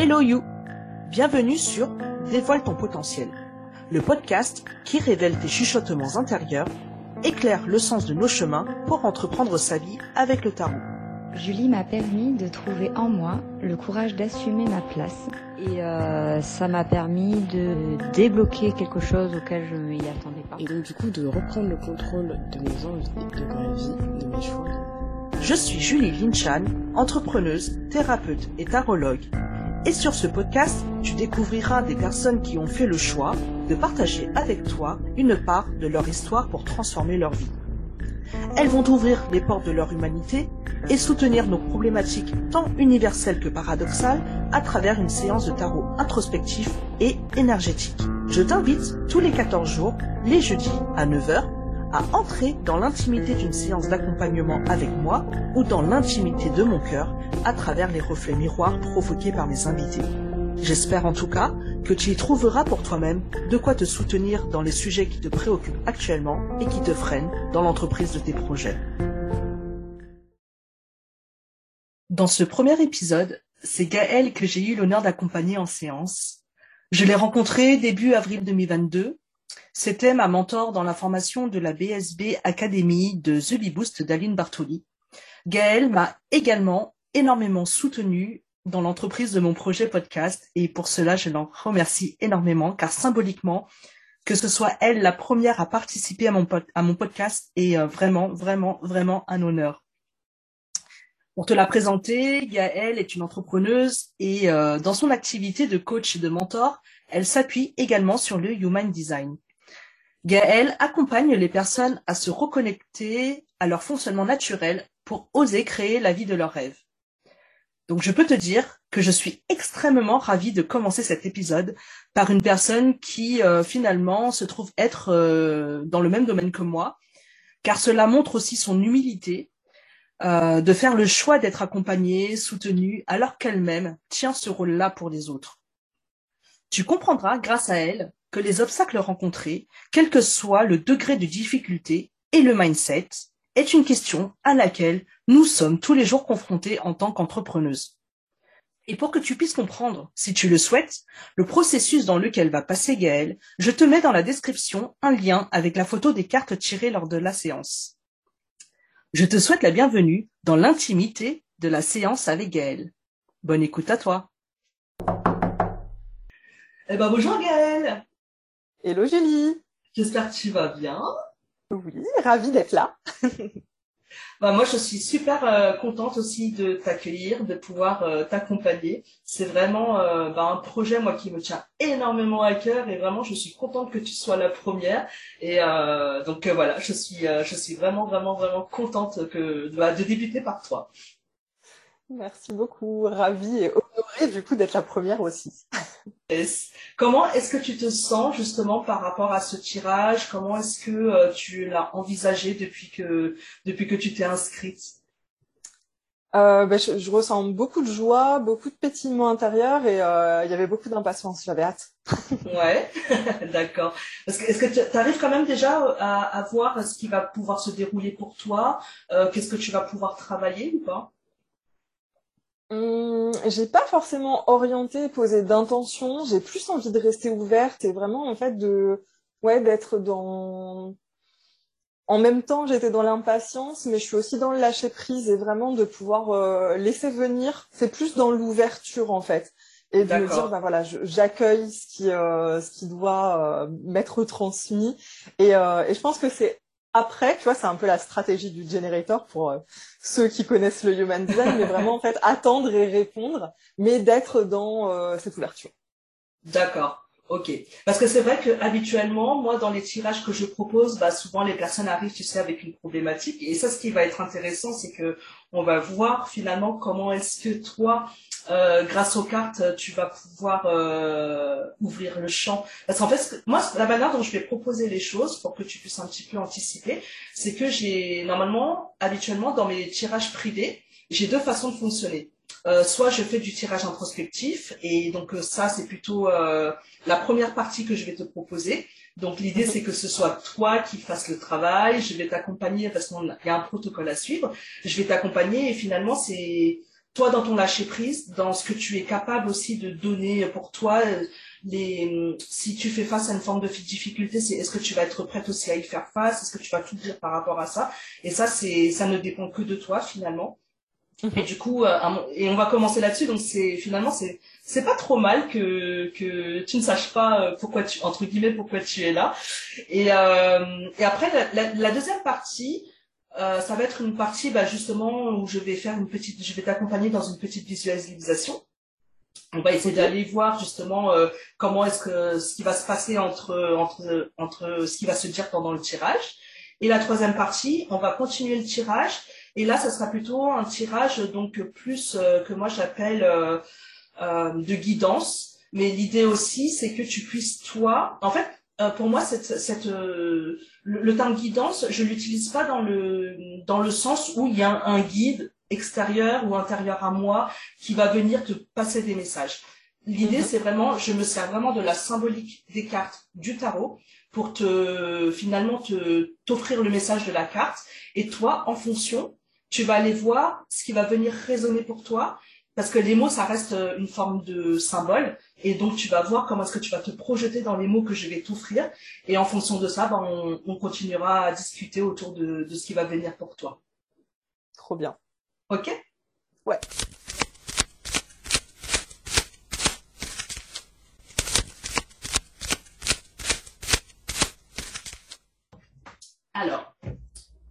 Hello You Bienvenue sur Dévoile ton potentiel, le podcast qui révèle tes chuchotements intérieurs, éclaire le sens de nos chemins pour entreprendre sa vie avec le tarot. Julie m'a permis de trouver en moi le courage d'assumer ma place et euh, ça m'a permis de débloquer quelque chose auquel je ne m'y attendais pas. Et donc du coup de reprendre le contrôle de mes envies, de ma vie, de mes choix. Je suis Julie Linchan, entrepreneuse, thérapeute et tarologue. Et sur ce podcast, tu découvriras des personnes qui ont fait le choix de partager avec toi une part de leur histoire pour transformer leur vie. Elles vont ouvrir les portes de leur humanité et soutenir nos problématiques tant universelles que paradoxales à travers une séance de tarot introspectif et énergétique. Je t'invite tous les 14 jours, les jeudis à 9h, à entrer dans l'intimité d'une séance d'accompagnement avec moi ou dans l'intimité de mon cœur à travers les reflets miroirs provoqués par mes invités. J'espère en tout cas que tu y trouveras pour toi-même de quoi te soutenir dans les sujets qui te préoccupent actuellement et qui te freinent dans l'entreprise de tes projets. Dans ce premier épisode, c'est Gaël que j'ai eu l'honneur d'accompagner en séance. Je l'ai rencontré début avril 2022 c'était ma mentor dans la formation de la BSB Academy de The Bee Boost d'Aline Bartoli. Gaëlle m'a également énormément soutenue dans l'entreprise de mon projet podcast et pour cela je l'en remercie énormément car symboliquement que ce soit elle la première à participer à mon, à mon podcast est euh, vraiment, vraiment, vraiment un honneur. Pour te la présenter, Gaëlle est une entrepreneuse et euh, dans son activité de coach et de mentor, elle s'appuie également sur le Human Design. Gaëlle accompagne les personnes à se reconnecter à leur fonctionnement naturel pour oser créer la vie de leurs rêves. Donc je peux te dire que je suis extrêmement ravie de commencer cet épisode par une personne qui euh, finalement se trouve être euh, dans le même domaine que moi, car cela montre aussi son humilité euh, de faire le choix d'être accompagnée, soutenue, alors qu'elle-même tient ce rôle-là pour les autres. Tu comprendras grâce à elle que les obstacles rencontrés, quel que soit le degré de difficulté et le mindset, est une question à laquelle nous sommes tous les jours confrontés en tant qu'entrepreneuse. Et pour que tu puisses comprendre, si tu le souhaites, le processus dans lequel va passer Gaëlle, je te mets dans la description un lien avec la photo des cartes tirées lors de la séance. Je te souhaite la bienvenue dans l'intimité de la séance avec Gaëlle. Bonne écoute à toi. Eh ben bonjour Gaëlle Hello Julie. J'espère que tu vas bien. Oui, ravie d'être là. bah, moi, je suis super euh, contente aussi de t'accueillir, de pouvoir euh, t'accompagner. C'est vraiment euh, bah, un projet moi qui me tient énormément à cœur et vraiment je suis contente que tu sois la première. Et donc voilà, je suis je suis vraiment vraiment vraiment contente que bah, de débuter par toi. Merci beaucoup, ravie et honorée du coup d'être la première aussi. Comment est-ce que tu te sens justement par rapport à ce tirage? Comment est-ce que euh, tu l'as envisagé depuis que depuis que tu t'es inscrite? Euh, ben, je, ressens beaucoup de joie, beaucoup de pétillement intérieur et euh, il y avait beaucoup d'impatience. J'avais hâte. ouais, d'accord. Est-ce que tu arrives quand même déjà à, à, voir ce qui va pouvoir se dérouler pour toi? Qu'est-ce que tu vas pouvoir travailler ou pas? Hum, j'ai pas forcément orienté, posé d'intention. J'ai plus envie de rester ouverte et vraiment en fait de, ouais, d'être dans. En même temps, j'étais dans l'impatience, mais je suis aussi dans le lâcher prise et vraiment de pouvoir euh, laisser venir. C'est plus dans l'ouverture en fait et de me dire bah voilà, j'accueille ce qui euh, ce qui doit euh, m'être transmis et, et je pense que c'est après, tu vois, c'est un peu la stratégie du generator pour euh, ceux qui connaissent le human design, mais vraiment en fait attendre et répondre, mais d'être dans euh, cette ouverture. D'accord. Ok. Parce que c'est vrai que habituellement, moi, dans les tirages que je propose, bah, souvent les personnes arrivent, tu sais, avec une problématique. Et ça, ce qui va être intéressant, c'est que on va voir finalement comment est-ce que toi, euh, grâce aux cartes, tu vas pouvoir euh, ouvrir le champ. Parce qu'en fait, moi, la manière dont je vais proposer les choses, pour que tu puisses un petit peu anticiper, c'est que j'ai normalement, habituellement, dans mes tirages privés, j'ai deux façons de fonctionner. Euh, soit je fais du tirage introspectif et donc euh, ça c'est plutôt euh, la première partie que je vais te proposer. Donc l'idée c'est que ce soit toi qui fasses le travail, je vais t'accompagner parce qu'il y a un protocole à suivre, je vais t'accompagner et finalement c'est toi dans ton lâcher prise, dans ce que tu es capable aussi de donner pour toi, si tu fais face à une forme de difficulté, c'est est-ce que tu vas être prête aussi à y faire face, est-ce que tu vas tout dire par rapport à ça, et ça c'est, ça ne dépend que de toi finalement. Et du coup, euh, et on va commencer là-dessus. Donc c'est finalement c'est c'est pas trop mal que que tu ne saches pas euh, pourquoi tu entre guillemets pourquoi tu es là. Et euh, et après la, la, deuxième partie, euh, ça va être une partie bah, justement où je vais faire une petite, je vais t'accompagner dans une petite visualisation. On va essayer d'aller voir justement euh, comment est-ce que ce qui va se passer entre entre entre ce qui va se dire pendant le tirage. Et la troisième partie, on va continuer le tirage et là, ça sera plutôt un tirage donc plus euh, que moi j'appelle euh, euh, de guidance. Mais l'idée aussi, c'est que tu puisses toi, en fait, pour moi, cette, cette le, le, terme guidance, je l'utilise pas dans le dans le sens où il y a un, un guide extérieur ou intérieur à moi qui va venir te passer des messages. L'idée, mhm. c'est vraiment, je me sers vraiment de la symbolique des cartes du tarot pour te finalement te t'offrir le message de la carte et toi, en fonction, tu vas aller voir ce qui va venir résonner pour toi, parce que les mots, ça reste euh, une forme de symbole, et donc tu vas voir comment est-ce que tu vas te projeter dans les mots que je vais t'offrir, et en fonction de ça, ben, on, on, continuera à discuter autour de, de ce qui va venir pour toi. Trop bien. Ok? Ouais. Alors,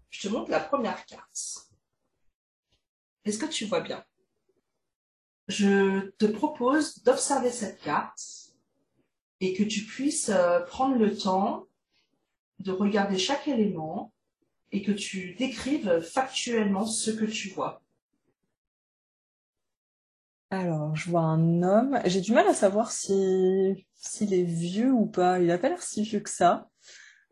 je te montre la première carte. Est-ce que tu vois bien? Je te propose d'observer cette carte et que tu puisses euh, prendre le temps de regarder chaque élément et que tu décrives factuellement ce que tu vois. Alors, je vois un homme. J'ai du mal à savoir si s'il est vieux ou pas. Il n'a pas l'air si vieux que ça.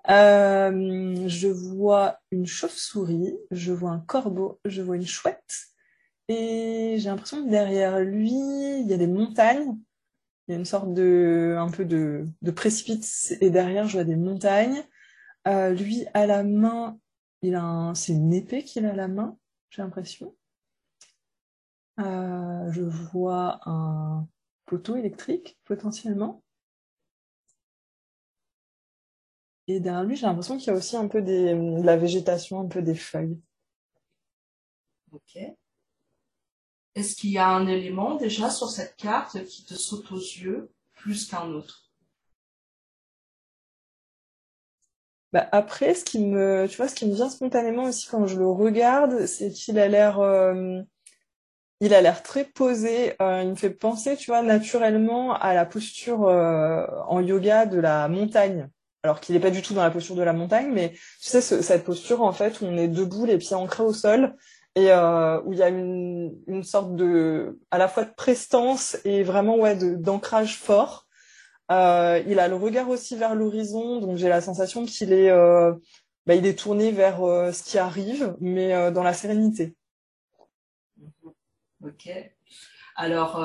Euh, je vois une chauve-souris, je vois un corbeau, je vois une chouette et j'ai l'impression que derrière lui, il y a des montagnes. Il y a une sorte de, un peu de, de précipice. Et derrière, je vois des montagnes. Euh, lui, à la main, il a un, c'est une épée qu'il a à la main, j'ai l'impression. Euh, je vois un poteau électrique, potentiellement. Et derrière lui, j'ai l'impression qu'il y a aussi un peu des, de la végétation, un peu des feuilles. Ok. Est-ce qu'il y a un élément déjà sur cette carte qui te saute aux yeux plus qu'un autre? Bah après, ce qui me, vient spontanément aussi quand je le regarde, c'est qu'il a l'air, euh, il a l'air très posé. Euh, il me fait penser, tu vois, naturellement à la posture euh, en yoga de la montagne. Alors qu'il n'est pas du tout dans la posture de la montagne, mais tu sais, cette posture en fait où on est debout, les pieds ancrés au sol, et euh, où il y a une, une sorte de à la fois de prestance et vraiment ouais d'ancrage fort. Euh, il a le regard aussi vers l'horizon, donc j'ai la sensation qu'il est euh, bah, il est tourné vers ce qui arrive, mais dans la sérénité. Ok. Alors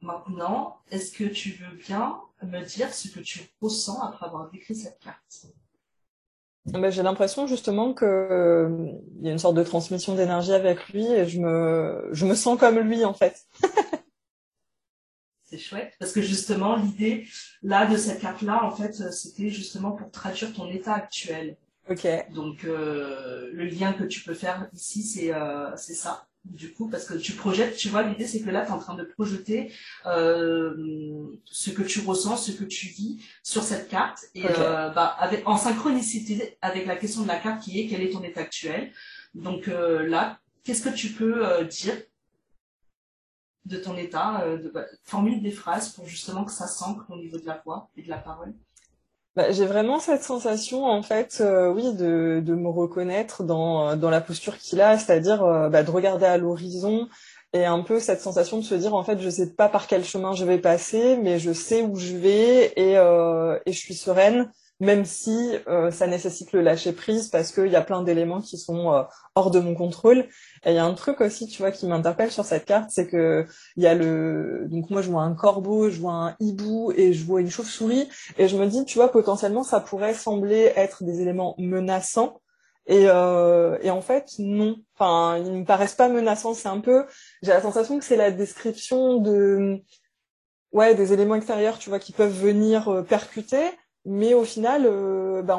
maintenant, est-ce que tu veux bien me dire ce que tu ressens après avoir décrit cette carte? Ben, j'ai l'impression justement que euh, il y a une sorte de transmission d'énergie avec lui et je me je me sens comme lui en fait. C'est chouette parce que justement l'idée là de cette carte là en fait c'était justement pour traduire ton état actuel. Ok. Donc euh, le lien que tu peux faire ici c'est euh, c'est ça du coup, parce que tu projettes, tu vois, l'idée c'est que là, tu es en train de projeter euh, ce que tu ressens, ce que tu vis sur cette carte, et euh, bah, avec, en synchronicité avec la question de la carte qui est quel est ton état actuel? Donc euh, là, qu'est-ce que tu peux dire de ton état, de, bah, formule des phrases pour justement que ça s'ancre au niveau de la voix et de la parole? Bah, j'ai vraiment cette sensation, en fait, euh, oui, de, de me reconnaître dans, dans la posture qu'il a, c'est-à-dire euh, bah, de regarder à l'horizon et un peu cette sensation de se dire, en fait, je sais pas par quel chemin je vais passer, mais je sais où je vais et, euh, et je suis sereine même si euh, ça nécessite le lâcher prise parce qu'il y a plein d'éléments qui sont euh, hors de mon contrôle. Et il y a un truc aussi, tu vois, qui m'interpelle sur cette carte, c'est que il y a le, donc moi je vois un corbeau, je vois un hibou et je vois une chauve-souris, et je me dis, tu vois, potentiellement ça pourrait sembler être des éléments menaçants. Et, euh, et en fait, non. Enfin, ils me paraissent pas menaçants. C'est un peu, j'ai la sensation que c'est la description de, ouais, des éléments extérieurs, tu vois, qui peuvent venir euh, percuter. Mais au final, ben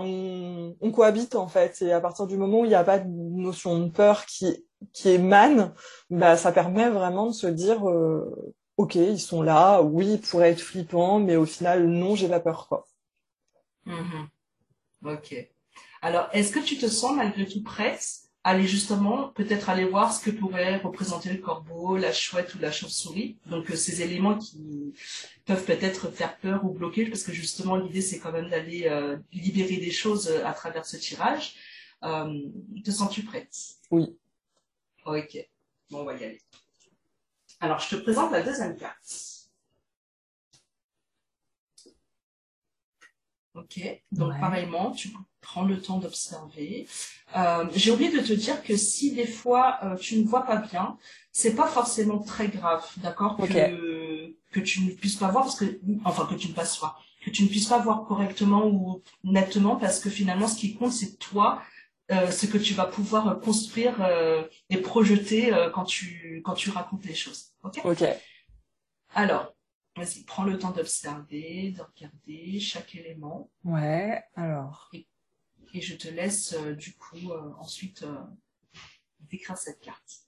on, cohabite en fait. Et à partir du moment où il n'y a pas de notion de peur qui, qui émane, ben, ça permet vraiment de se dire, euh, ok, ils sont là, oui, ils pourraient être flippants, mais au final, non, j'ai pas peur, quoi. Mm-hmm. Ok. Alors, est-ce que tu te sens malgré tout prête aller justement, peut-être aller voir ce que pourrait représenter le corbeau, la chouette ou la chauve-souris Donc, euh, ces éléments qui peuvent peut-être faire peur ou bloquer, parce que justement, l'idée, c'est quand même d'aller euh, libérer des choses euh, à travers ce tirage. te sens-tu prête? Oui. Ok. Bon, on va y aller. Alors, je te présente la deuxième carte. Ok, donc pareillement, tu prends le temps d'observer. Euh, J'ai oublié de te dire que si des fois euh, tu ne vois pas bien, c'est pas forcément très grave, d'accord que, que tu ne puisses pas voir parce que enfin que tu ne passes pas, que tu ne puisses pas voir correctement ou nettement parce que finalement ce qui compte c'est toi, euh, ce que tu vas pouvoir construire et projeter quand tu quand tu racontes les choses. Ok? Ok. Alors Vas-y, prends le temps d'observer, de regarder chaque élément. Ouais, alors. Et, je te laisse euh, du coup euh, ensuite euh, décrire cette carte.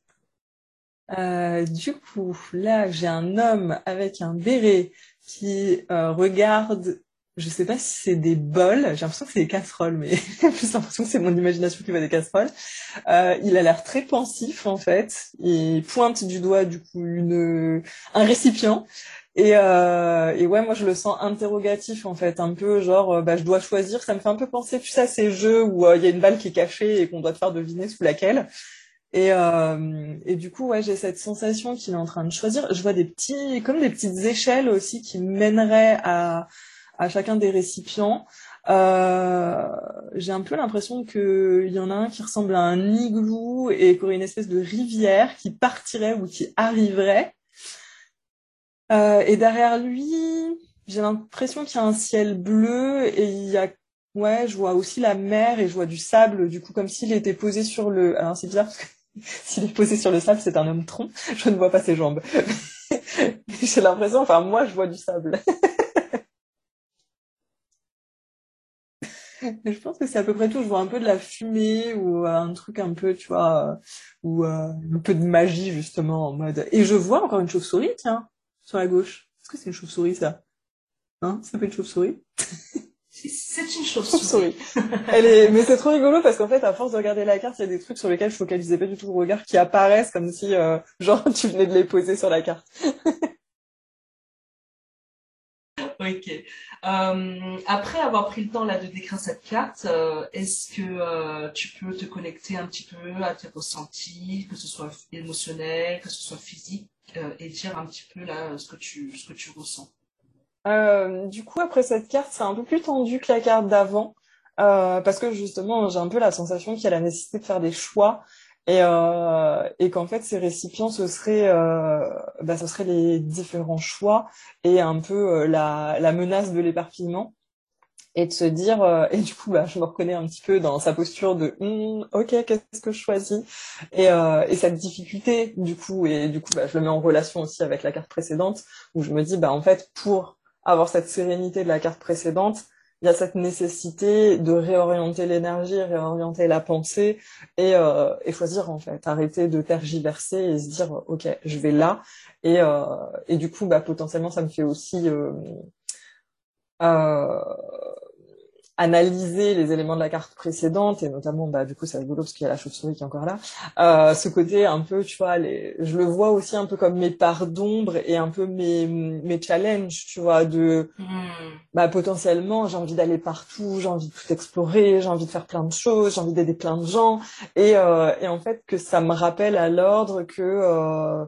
du coup, là, j'ai un homme avec un béret qui regarde, je sais pas si c'est des bols, j'ai l'impression que c'est des casseroles, mais j'ai plus l'impression que c'est mon imagination qui va des casseroles. il a l'air très pensif en fait. Il pointe du doigt du coup une un récipient et, euh, et ouais, moi je le sens interrogatif en fait, un peu genre, euh, bah, je dois choisir. Ça me fait un peu penser, tu sais, à ces jeux où euh, il y a une balle qui est cachée et qu'on doit te faire deviner sous laquelle. Et, euh, et du coup, ouais, j'ai cette sensation qu'il est en train de choisir. Je vois des petits, comme des petites échelles aussi qui mèneraient à, à chacun des récipients. Euh, j'ai un peu l'impression qu'il y en a un qui ressemble à un igloo et qu'il y aurait une espèce de rivière qui partirait ou qui arriverait. Euh, et derrière lui, j'ai l'impression qu'il y a un ciel bleu et il y a ouais, je vois aussi la mer et je vois du sable du coup comme s'il était posé sur le alors c'est bizarre parce que s'il est posé sur le sable, c'est un homme tronc, je ne vois pas ses jambes. j'ai l'impression enfin moi je vois du sable. je pense que c'est à peu près tout. Je vois un peu de la fumée ou euh, un truc un peu, tu vois, euh, ou un peu de magie justement en mode. Et je vois encore une chauve-souris, tiens sur la gauche. Est-ce que c'est une chauve-souris, ça? Hein Ça s'appelle une chauve-souris C'est une chauve-souris. Elle est... Mais c'est trop rigolo parce qu'en fait, à force de regarder la carte, il y a des trucs sur lesquels je focalisais pas du tout le regard qui apparaissent comme si, euh, genre, tu venais de les poser sur la carte. ok. Euh, après avoir pris le temps là de décrire cette carte, euh, est-ce que tu peux te connecter un petit peu à tes ressentis, que ce soit émotionnel, que ce soit physique, et dire un petit peu là ce que tu ce que tu ressens. Euh, du coup, après cette carte, c'est un peu plus tendu que la carte d'avant, euh, parce que justement, j'ai un peu la sensation qu'il y a la nécessité de faire des choix et, euh, et qu'en fait, ces récipients, ce serait, euh, bah, ce serait les différents choix et un peu la, la menace de l'éparpillement et de se dire euh, et du coup bah je me reconnais un petit peu dans sa posture de hm, ok qu'est-ce que je choisis? Et, euh, et cette difficulté du coup et du coup bah, je le mets en relation aussi avec la carte précédente où je me dis bah en fait pour avoir cette sérénité de la carte précédente il y a cette nécessité de réorienter l'énergie, réorienter la pensée et, euh, et choisir en fait, arrêter de tergiverser et se dire ok je vais là. Et, euh, et du coup bah potentiellement ça me fait aussi euh, euh, analyser les éléments de la carte précédente et notamment bah du coup c'est rigolo parce qu'il y a la chauve-souris qui est encore là euh, ce côté un peu tu vois les je le vois aussi un peu comme mes parts d'ombre et un peu mes mes challenges tu vois de hmm. bah potentiellement j'ai envie d'aller partout j'ai envie de tout explorer j'ai envie de faire plein de choses j'ai envie d'aider plein de gens et euh, et en fait que ça me rappelle à l'ordre que euh,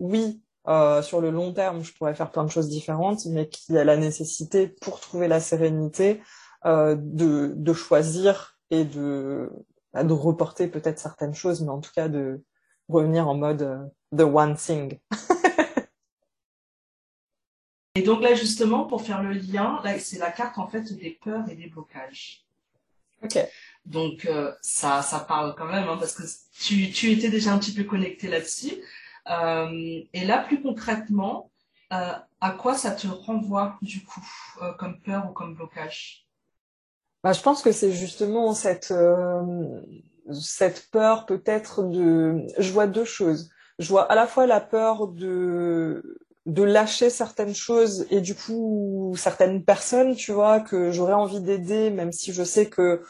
oui euh, sur le long terme, je pourrais faire plein de choses différentes, mais qu'il y a la nécessité pour trouver la sérénité de, de choisir et de, bah, de reporter peut-être certaines choses, mais en tout cas de revenir en mode euh, the one thing. et donc là justement pour faire le lien, là c'est la carte en fait des peurs et des blocages. Ok. Donc euh, ça, ça parle quand même, hein, parce que tu, tu étais déjà un petit peu connecté là-dessus. Euh, et là, plus concrètement, euh, à quoi ça te renvoie du coup, euh, comme peur ou comme blocage? Bah, Je pense que c'est justement cette, euh, cette peur peut-être de... Je vois deux choses. Je vois à la fois la peur de de lâcher certaines choses et du coup certaines personnes, tu vois, que j'aurais envie d'aider, même si je sais que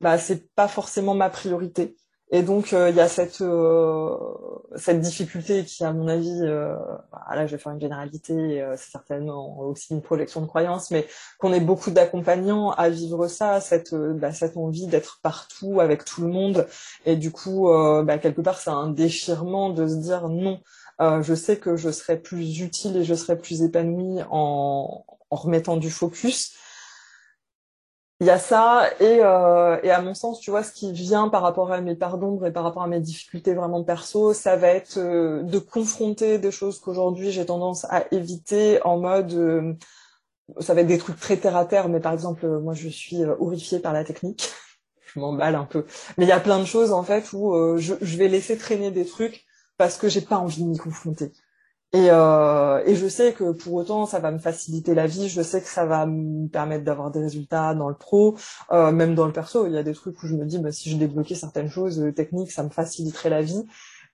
bah c'est pas forcément ma priorité. Et donc il y a cette cette difficulté qui, à mon avis, euh, bah, là je vais faire une généralité, euh, c'est certainement aussi une projection de croyance, mais qu'on ait beaucoup d'accompagnants à vivre ça, cette, euh, bah, cette envie d'être partout avec tout le monde, et du coup, euh, bah, quelque part, c'est un déchirement de se dire non. Euh, je sais que je serai plus utile et je serai plus épanouie en, en remettant du focus il y a ça et, euh, et à mon sens tu vois ce qui vient par rapport à mes parts d'ombre et par rapport à mes difficultés vraiment perso ça va être euh, de confronter des choses qu'aujourd'hui j'ai tendance à éviter en mode euh, ça va être des trucs très terre à terre mais par exemple moi je suis horrifiée par la technique. Je m'emballe un peu. Mais il y a plein de choses en fait où je, je vais laisser traîner des trucs parce que j'ai pas envie de m'y confronter et, euh, et, je sais que pour autant, ça va me faciliter la vie. Je sais que ça va me permettre d'avoir des résultats dans le pro, euh, même dans le perso. Il y a des trucs où je me dis, bah, si je débloquais certaines choses euh, techniques, ça me faciliterait la vie.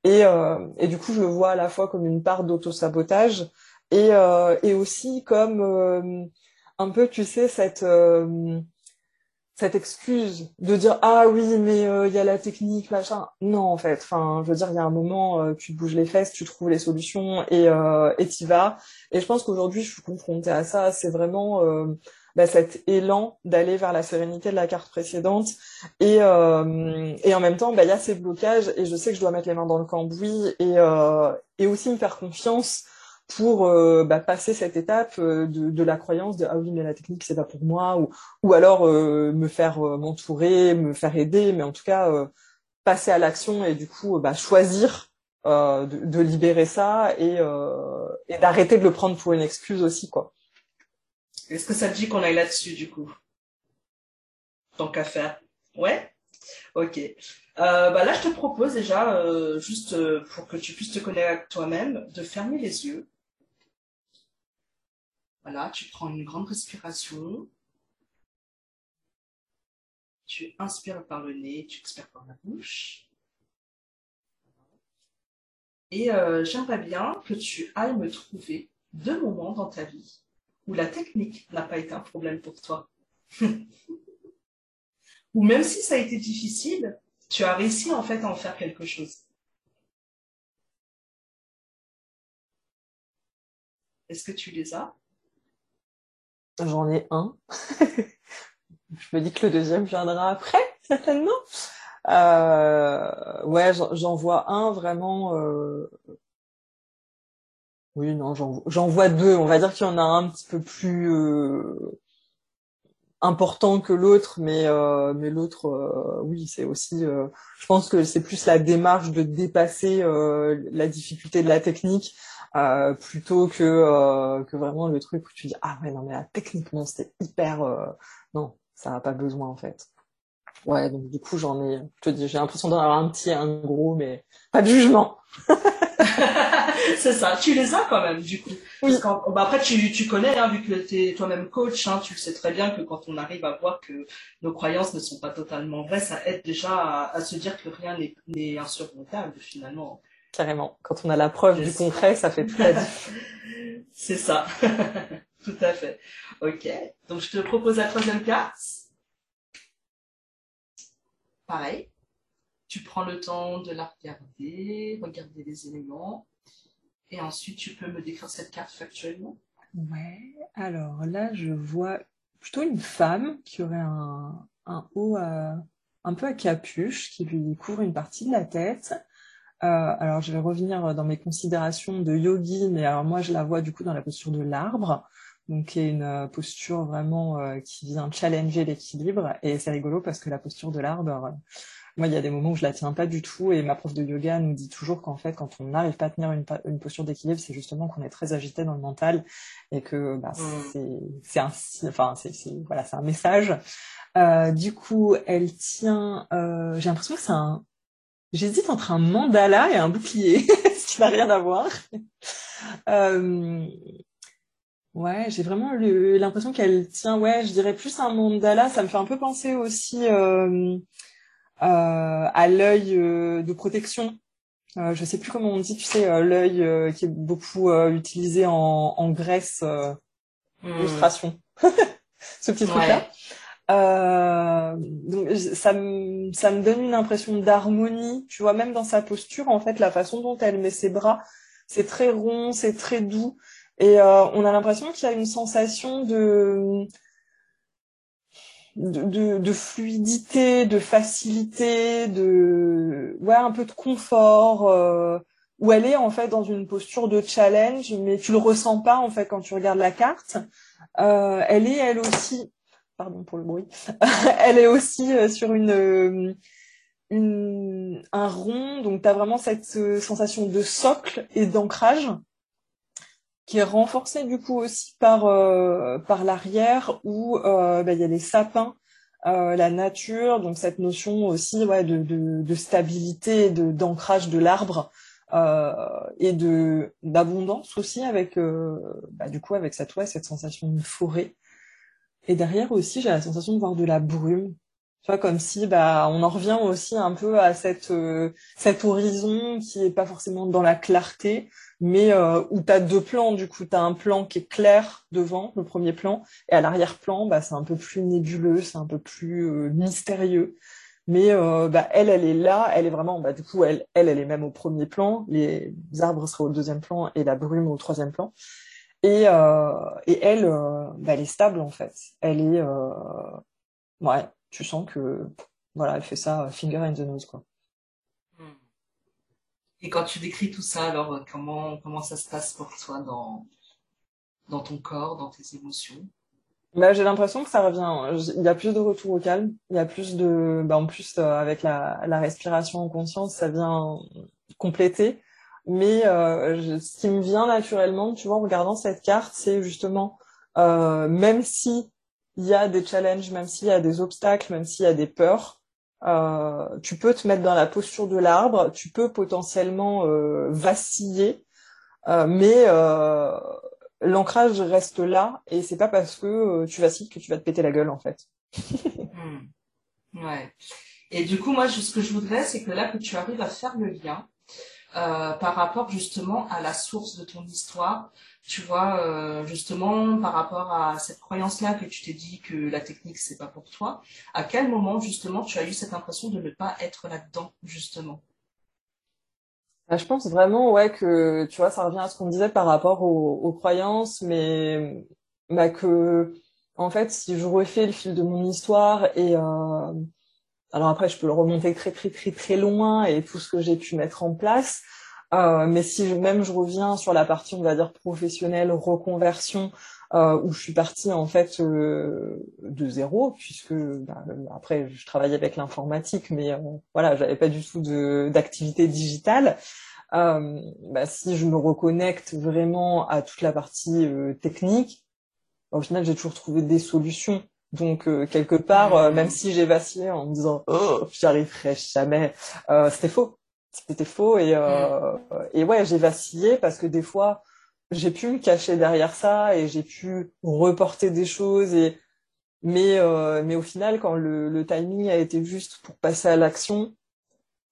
Et, euh, et, du coup, je le vois à la fois comme une part d'auto-sabotage et, euh, et aussi comme un peu, tu sais, cette cette excuse de dire ah oui mais euh, il y a la technique machin non en fait. Enfin je veux dire il y a un moment euh, tu bouges les fesses tu trouves les solutions et euh, et t'y vas. Et je pense qu'aujourd'hui je suis confrontée à ça. C'est vraiment bah, cet élan d'aller vers la sérénité de la carte précédente. Et et en même temps bah il y a ces blocages et je sais que je dois mettre les mains dans le cambouis et et aussi me faire confiance pour euh, bah, passer cette étape euh, de, la croyance de ah oui mais la technique c'est pas pour moi ou ou alors euh, me faire m'entourer me faire aider mais en tout cas passer à l'action et du coup bah, choisir de, de, libérer ça et, et d'arrêter de le prendre pour une excuse aussi quoi. Est-ce que ça te dit qu'on aille là-dessus du coup? Tant qu'à faire. Ouais? Ok. Euh, bah là, je te propose déjà, euh, juste pour que tu puisses te connaître toi-même, de fermer les yeux voilà, tu prends une grande respiration. Tu inspires par le nez, tu expires par la bouche. Et euh, j'aimerais bien que tu ailles me trouver deux moments dans ta vie où la technique n'a pas été un problème pour toi. Ou même si ça a été difficile, tu as réussi en fait à en faire quelque chose. Est-ce que tu les as? J'en ai un. je me dis que le deuxième viendra après, certainement. Euh, ouais, j'en vois un vraiment. Euh... Oui, non, j'en vois deux. On va dire qu'il y en a un petit peu plus euh... important que l'autre, mais mais l'autre, oui, c'est aussi. Je pense que c'est plus la démarche de dépasser la difficulté de la technique euh, plutôt que euh, que vraiment le truc où tu dis ah ouais non mais là techniquement c'était hyper euh, non ça a pas besoin en fait. Ouais donc du coup j'en ai je te dis j'ai l'impression d'en avoir un petit un gros mais pas de jugement. C'est ça. Tu les as quand même du coup. Oui. bah après tu, tu connais hein, vu que tu es toi-même coach hein, tu sais très bien que quand on arrive à voir que nos croyances ne sont pas totalement vraies ça aide déjà à, à se dire que rien n'est insurmontable finalement Carrément. Quand on a la preuve du concret, ça fait différence. C'est ça. Tout à fait. Ok. Donc, je te propose la troisième carte. Pareil. Tu prends le temps de la regarder, regarder les éléments. Et ensuite, tu peux me décrire cette carte factuellement. Ouais. Alors là, je vois plutôt une femme qui aurait un, un haut un peu à capuche qui lui couvre une partie de la tête euh, alors, je vais revenir dans mes considérations de yogi, mais alors moi, je la vois du coup dans la posture de l'arbre, donc qui est une euh, posture vraiment euh, qui vient challenger l'équilibre. Et c'est rigolo parce que la posture de l'arbre, Moi, il y a des moments où je la tiens pas du tout et ma prof de yoga nous dit toujours qu'en fait, quand on n'arrive pas à tenir une, une posture d'équilibre, c'est justement qu'on est très agité dans le mental et que bah, mm. c'est c'est un enfin c'est voilà c'est un message. Euh, du coup, elle tient. Euh, j'ai l'impression que c'est un. J'hésite entre un mandala et un bouclier, ce qui n'a rien à voir. Euh, Ouais, j'ai vraiment l'impression qu'elle tient, ouais, je dirais plus un mandala. Ça me fait un peu penser aussi euh, euh, à l'œil euh, de protection. Euh, je sais plus comment on dit, tu sais, l'œil qui est beaucoup utilisé en, en Grèce, hmm. illustration. Ce petit truc-là. Donc ça me ça me donne une impression d'harmonie, tu vois, même dans sa posture, en fait, la façon dont elle met ses bras, c'est très rond, c'est très doux. Et euh, on a l'impression qu'il y a une sensation de, de, de, fluidité, de facilité, de ouais un peu de confort. Euh, où elle est en fait dans une posture de challenge, mais tu le ressens pas en fait quand tu regardes la carte. Euh, elle est elle aussi, pardon pour le bruit, elle est aussi euh, sur une, une un rond, donc tu as vraiment cette sensation de socle et d'ancrage qui est renforcé du coup aussi par euh, par l'arrière où euh, bah, il y a les sapins, euh, la nature, donc cette notion aussi de, de, de stabilité, d'ancrage de l'arbre et de d'abondance aussi avec bah, du coup avec cette ouais cette sensation de forêt. Et derrière aussi j'ai la sensation de voir de la brume tu vois comme si bah on en revient aussi un peu à cette cet horizon qui est pas forcément dans la clarté mais euh, où tu as deux plans, du coup, tu as un plan qui est clair devant, le premier plan, et à l'arrière-plan, bah, c'est un peu plus nébuleux, c'est un peu plus euh, mystérieux. Mais euh, bah, elle, elle est là, elle est vraiment, bah, du coup, elle, elle, elle est même au premier plan, les arbres seraient au deuxième plan et la brume au troisième plan. Et, euh, et elle, euh, bah, elle est stable en fait. Elle est, euh, ouais, tu sens que, voilà, elle fait ça finger in the nose quoi. Et quand tu décris tout ça, alors comment comment ça se passe pour toi dans dans ton corps, dans tes émotions? Bah, j'ai l'impression que ça revient. Il y a plus de retour au calme. Il y a plus de, bah, en plus euh, avec la, la respiration en conscience, ça vient compléter. Mais euh, ce qui me vient naturellement, tu vois, en regardant cette carte, c'est justement euh, même si il y a des challenges, même s'il y a des obstacles, même s'il y a des peurs, euh, tu peux te mettre dans la posture de l'arbre, tu peux potentiellement euh, vaciller, mais l'ancrage reste là et c'est pas parce que tu vacilles que tu vas te péter la gueule en fait. Hmm. Ouais. Et du coup, moi, ce que je voudrais, c'est que là, que tu arrives à faire le lien par rapport justement à la source de ton histoire, tu vois, euh, justement, par rapport à cette croyance-là que tu t'es dit que la technique, c'est pas pour toi, à quel moment, justement, tu as eu cette impression de ne pas être là-dedans, justement? Bah, Je pense vraiment, ouais, que, tu vois, ça revient à ce qu'on disait par rapport aux, croyances, mais bah, que, en fait, si je refais le fil de mon histoire et... Euh, alors après, je peux le remonter très, très, très, très loin et tout ce que j'ai pu mettre en place, euh, mais si même je reviens sur la partie, on va dire professionnelle, reconversion, euh, où je suis partie en fait euh, de zéro, puisque bah, après je travaillais avec l'informatique, mais voilà, j'avais pas du tout d'activité digitale. Bah, si je me reconnecte vraiment à toute la partie technique, au final j'ai toujours trouvé des solutions. Donc quelque part, même si j'ai vacillé en me disant oh j'y arriverai jamais, c'était faux. C'était faux et euh, et ouais j'ai vacillé parce que des fois j'ai pu me cacher derrière ça et j'ai pu reporter des choses et mais euh, mais au final quand le, le timing a été juste pour passer à l'action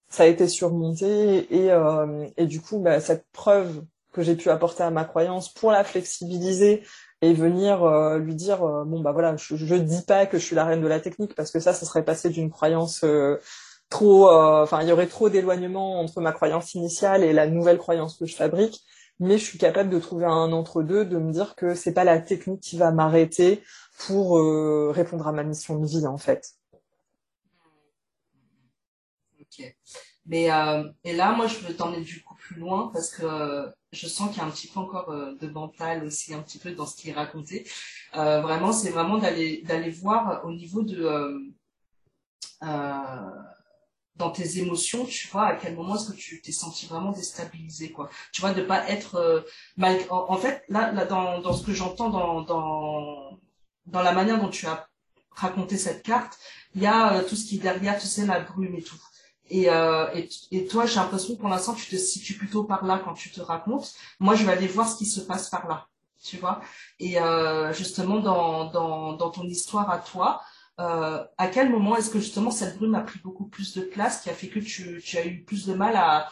ça a été surmonté et euh, et du coup bah, cette preuve que j'ai pu apporter à ma croyance pour la flexibiliser et venir euh, lui dire euh, bon bah voilà je, je dis pas que je suis la reine de la technique parce que ça ça serait passé d'une croyance euh, trop, enfin, il y aurait trop d'éloignement entre ma croyance initiale et la nouvelle croyance que je fabrique. Mais je suis capable de trouver un entre-deux, de me dire que c'est pas la technique qui va m'arrêter pour répondre à ma mission de vie, en fait. Ok. Mais et là, moi, je veux t'emmener du coup plus loin parce que je sens qu'il y a un petit peu encore de mental aussi, un petit peu dans ce qui est raconté. vraiment, c'est vraiment d'aller d'aller voir au niveau de dans tes émotions, tu vois, à quel moment est-ce que tu t'es senti vraiment déstabilisé, quoi. Tu vois, de pas être euh, mal... en, fait, là, là dans, dans ce que j'entends dans, dans, dans la manière dont tu as raconté cette carte, il y a euh, tout ce qui est derrière, tu sais, la brume et tout. Et, euh, et, et, toi, j'ai l'impression que pour l'instant, tu te situes plutôt par là quand tu te racontes. Moi, je vais aller voir ce qui se passe par là, tu vois. Et euh, justement, dans, dans, dans ton histoire à toi, euh, à quel moment est-ce que justement cette brume a pris beaucoup plus de place, qui a fait que tu, as eu plus de mal à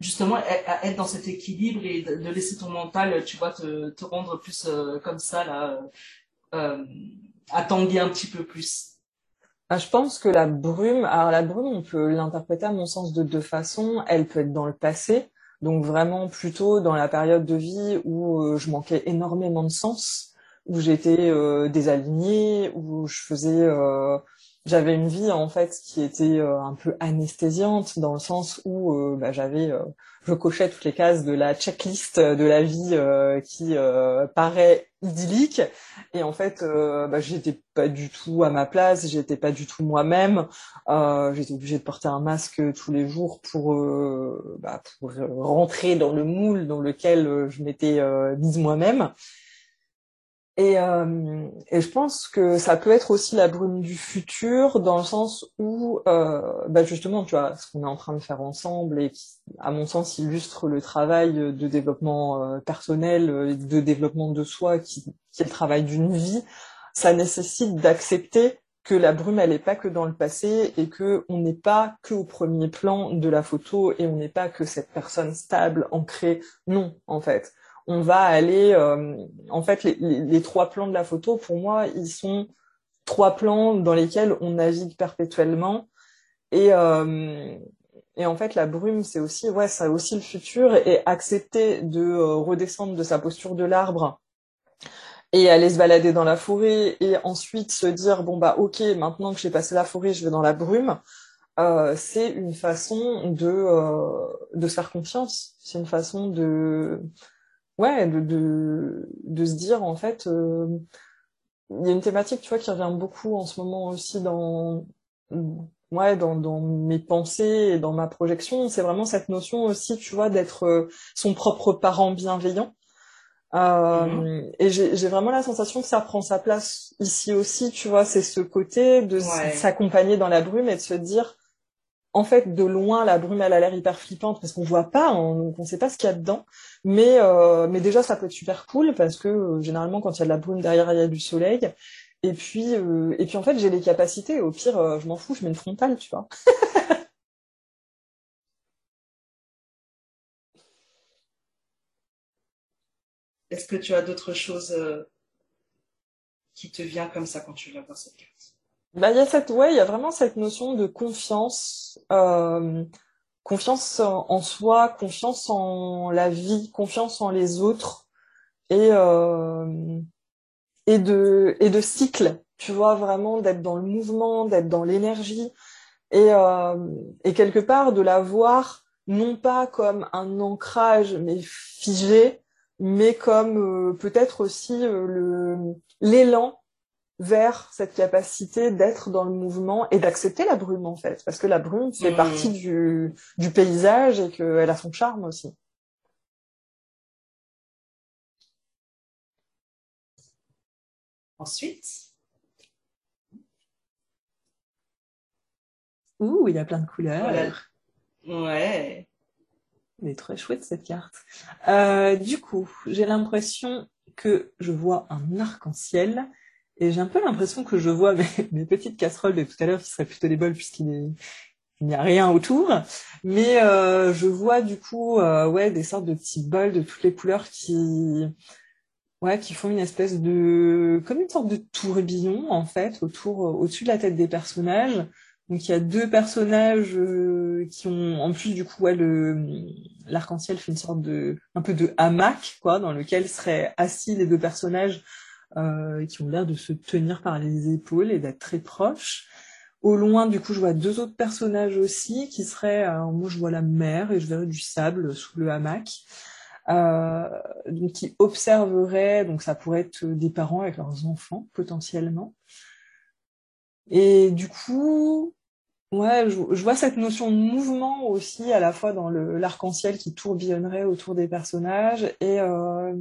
justement être dans cet équilibre et de, laisser ton mental, tu vois, te, te rendre plus comme ça là, à tanguer un petit peu plus? Ah, je pense que la brume, alors la brume, on peut l'interpréter à mon sens de deux façons. Elle peut être dans le passé, donc vraiment plutôt dans la période de vie où euh, je manquais énormément de sens, où j'étais euh, désalignée, où je faisais, euh, j'avais une vie en fait qui était euh, un peu anesthésiante dans le sens où bah, j'avais, je cochais toutes les cases de la checklist de la vie qui paraît idyllique. Et en fait euh, bah, j'étais pas du tout à ma place j'étais pas du tout moi-même. Euh, j'étais obligée de porter un masque tous les jours pour euh, bah, pour rentrer dans le moule dans lequel euh, je m'étais euh, mise moi-même et, euh, et, je pense que ça peut être aussi la brume du futur dans le sens où, euh, bah justement, tu vois, ce qu'on est en train de faire ensemble et qui, à mon sens, illustre le travail de développement euh, personnel, euh, de développement de soi, qui, qui est le travail d'une vie, ça nécessite d'accepter que la brume, elle n'est pas que dans le passé et que on n'est pas que au premier plan de la photo et on n'est pas que cette personne stable, ancrée. Non, en fait on va aller, euh, en fait, les, trois plans de la photo, pour moi, ils sont trois plans dans lesquels on navigue perpétuellement. Et, euh, et en fait, la brume, c'est aussi, ouais, ça aussi le futur et accepter de euh, redescendre de sa posture de l'arbre et aller se balader dans la forêt et ensuite se dire bon bah ok maintenant que j'ai passé la forêt je vais dans la brume c'est une façon de de se faire confiance c'est une façon de ouais, de, de, de, se dire, en fait, euh, il y a une thématique, tu vois, qui revient beaucoup en ce moment aussi dans, ouais, dans, dans mes pensées et dans ma projection. C'est vraiment cette notion aussi, tu vois, d'être euh, son propre parent bienveillant. Euh, mmh. Et j'ai vraiment la sensation que ça prend sa place ici aussi, tu vois, c'est ce côté de s'accompagner dans la brume et de se dire, en fait, de loin, la brume, elle a l'air hyper flippante parce qu'on voit pas, on ne sait pas ce qu'il y a dedans. Mais, euh, mais déjà, ça peut être super cool parce que euh, généralement, quand il y a de la brume derrière, il y a du soleil. Et puis, euh, et puis en fait, j'ai les capacités. Au pire, je m'en fous, je mets une frontale, tu vois. Est-ce que tu as d'autres choses qui te viennent comme ça quand tu viens voir cette carte? Bah, il y a cette, ouais, il y a vraiment cette notion de confiance, euh, confiance en, soi, confiance en la vie, confiance en les autres et euh, et de et de cycle. Tu vois vraiment d'être dans le mouvement, d'être dans l'énergie et euh, et quelque part de la voir non pas comme un ancrage mais figé, mais comme euh, peut-être aussi euh, le l'élan vers cette capacité d'être dans le mouvement et d'accepter la brume en fait, parce que la brume fait mmh. partie du, du paysage et qu'elle a son charme aussi. Ensuite. Ouh, il y a plein de couleurs. Ouais. Elle est très chouette cette carte. Euh, du coup, j'ai l'impression que je vois un arc-en-ciel et j'ai un peu l'impression que je vois mes, petites casseroles de tout à l'heure, qui seraient plutôt des bols puisqu'il n'y a rien autour. Mais euh, je vois du coup euh, ouais, des sortes de petits bols de toutes les couleurs qui, ouais, qui font une espèce de... comme une sorte de tourbillon en fait, autour, euh, au-dessus de la tête des personnages. Donc il y a deux personnages qui ont, en plus du coup, ouais, le l'arc-en-ciel fait une sorte de, un peu de hamac, quoi, dans lequel seraient assis les deux personnages euh, qui ont l'air de se tenir par les épaules et d'être très proches. Au loin, du coup, je vois deux autres personnages aussi qui seraient, alors moi je vois la mer et je verrais du sable sous le hamac, euh, donc qui observeraient, donc ça pourrait être des parents avec leurs enfants potentiellement. Et du coup, Ouais, je, vois cette notion de mouvement aussi, à la fois dans l'arc-en-ciel qui tourbillonnerait autour des personnages, et, euh,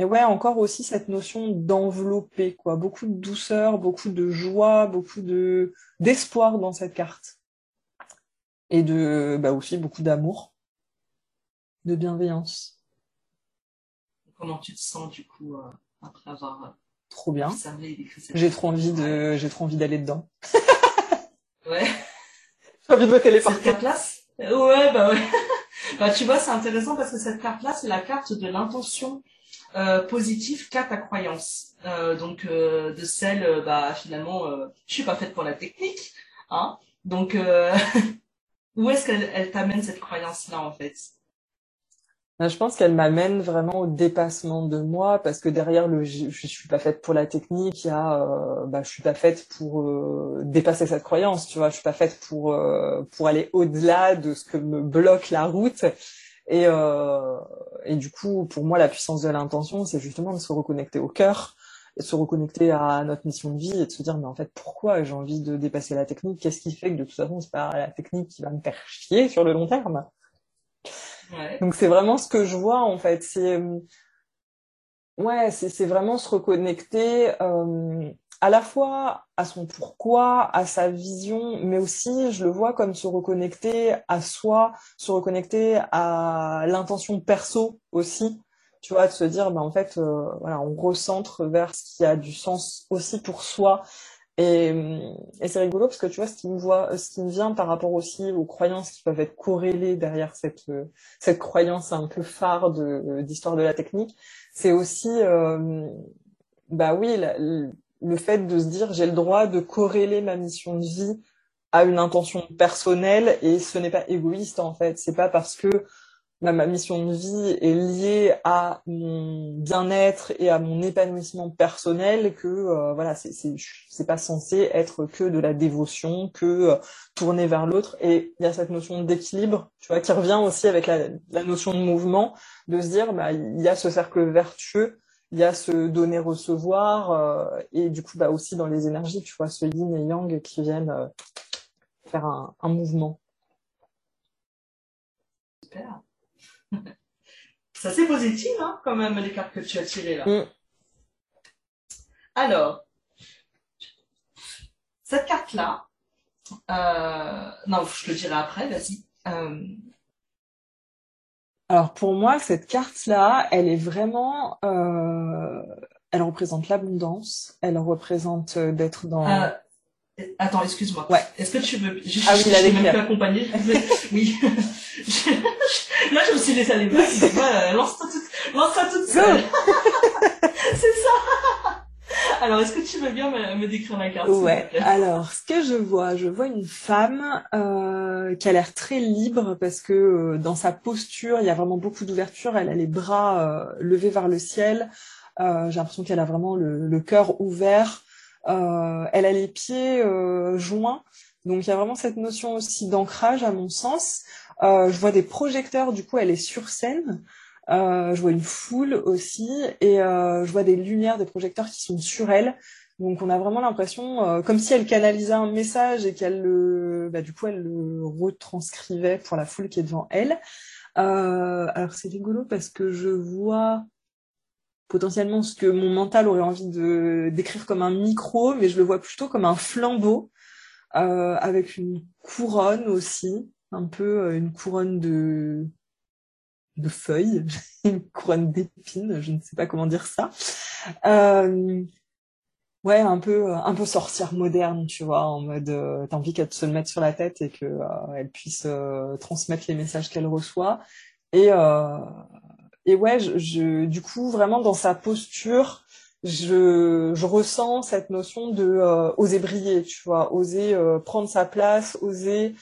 et ouais, encore aussi cette notion d'envelopper, quoi. Beaucoup de douceur, beaucoup de joie, beaucoup de d'espoir dans cette carte. Et de bah aussi beaucoup d'amour, de bienveillance. Comment tu te sens du coup euh, après avoir euh, trop bien J'ai trop envie de j'ai trop envie d'aller dedans. ouais. J'ai envie de me téléporter. Cette carte-là, ouais bah ouais. bah tu vois c'est intéressant parce que cette carte-là c'est la carte de l'intention euh, positive qu'à ta croyance. Euh, donc euh, de celle, euh, bah finalement, euh, je suis pas faite pour la technique, hein. Donc où est-ce qu'elle elle, t'amène cette croyance-là en fait? Bah, je pense qu'elle m'amène vraiment au dépassement de moi parce que derrière le je, je suis pas faite pour la technique, il y a euh, bah je suis pas faite pour dépasser cette croyance, tu vois, je suis pas faite pour pour aller au-delà de ce que me bloque la route et, euh, et du coup, pour moi, la puissance de l'intention, c'est justement de se reconnecter au cœur, et de se reconnecter à notre mission de vie et de se dire, mais en fait, pourquoi j'ai envie de dépasser la technique? Qu'est-ce qui fait que de toute façon, c'est pas la technique qui va me faire chier sur le long terme? Ouais. Donc c'est vraiment ce que je vois en fait. C'est ouais, c'est vraiment se reconnecter euh, à la fois à son pourquoi, à sa vision, mais aussi je le vois comme se reconnecter à soi, se reconnecter à l'intention perso aussi. Tu vois, de se dire, ben en fait, euh, voilà, on recentre vers ce qui a du sens aussi pour soi. Et, c'est rigolo parce que tu vois, ce qui me voit, ce qui me vient par rapport aussi aux croyances qui peuvent être corrélées derrière cette cette croyance un peu phare de d'histoire de la technique, c'est aussi, euh, bah oui, le fait de se dire j'ai le droit de corréler ma mission de vie à une intention personnelle et ce n'est pas égoïste en fait. C'est pas parce que ma mission de vie est liée à mon bien-être et à mon épanouissement personnel que euh, voilà c'est c'est pas censé être que de la dévotion que euh, tourner vers l'autre et il y a cette notion d'équilibre tu vois qui revient aussi avec la, la notion de mouvement de se dire bah il y a ce cercle vertueux il y a ce donner recevoir euh, et du coup bah aussi dans les énergies tu vois ce yin et yang qui viennent euh, faire un, un, mouvement. Super. Ça c'est positif hein, quand même les cartes que tu as tirées là. Mm. alors cette carte là euh... non je te le dirai après vas-y alors pour moi, cette carte-là, elle est vraiment, euh, elle représente l'abondance, elle représente euh, d'être dans. Euh, attends, excuse-moi. Ouais. Est-ce que tu veux je, Ah oui, je, la je même plus accompagner. oui. Là, je me suis laissé aller. Ouais, lance-toi toute, lance-toi toute seule. C'est ça. Alors, est-ce que tu veux bien me, décrire la carte Ouais. Alors, ce que je vois, je vois une femme euh, qui a l'air très libre parce que euh, dans sa posture, il y a vraiment beaucoup d'ouverture. Elle a les bras euh, levés vers le ciel. J'ai l'impression qu'elle a vraiment le, le cœur ouvert. Elle a les pieds joints. Donc, il y a vraiment cette notion aussi d'ancrage, à mon sens. je vois des projecteurs. Du coup, elle est sur scène. Euh, je vois une foule aussi et euh, je vois des lumières, des projecteurs qui sont sur elle. Donc on a vraiment l'impression euh, comme si elle canalisait un message et qu'elle le, bah, du coup elle le retranscrivait pour la foule qui est devant elle. Euh, alors c'est rigolo parce que je vois potentiellement ce que mon mental aurait envie de décrire comme un micro, mais je le vois plutôt comme un flambeau euh, avec une couronne aussi, un peu une couronne de de feuilles, une couronne d'épines, je ne sais pas comment dire ça. Euh, ouais, un peu, un peu sorcière moderne, tu vois, en mode, euh, t'as envie qu'elle se le mette sur la tête et que euh, elle puisse transmettre les messages qu'elle reçoit. Et et ouais, du coup, vraiment dans sa posture, je, je ressens cette notion de oser briller, tu vois, oser prendre sa place, oser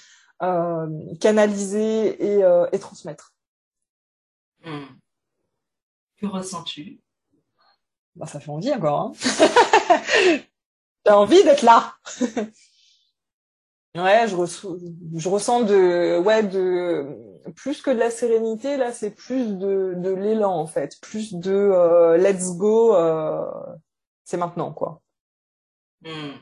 canaliser et, et transmettre. Que ressens-tu? Bah, Ça fait envie encore. Hein J'ai envie d'être là. ouais, je, je ressens de, ouais, de plus que de la sérénité. Là, c'est plus de, de l'élan en fait, plus de euh, let's go. Euh, c'est maintenant quoi. Hmm.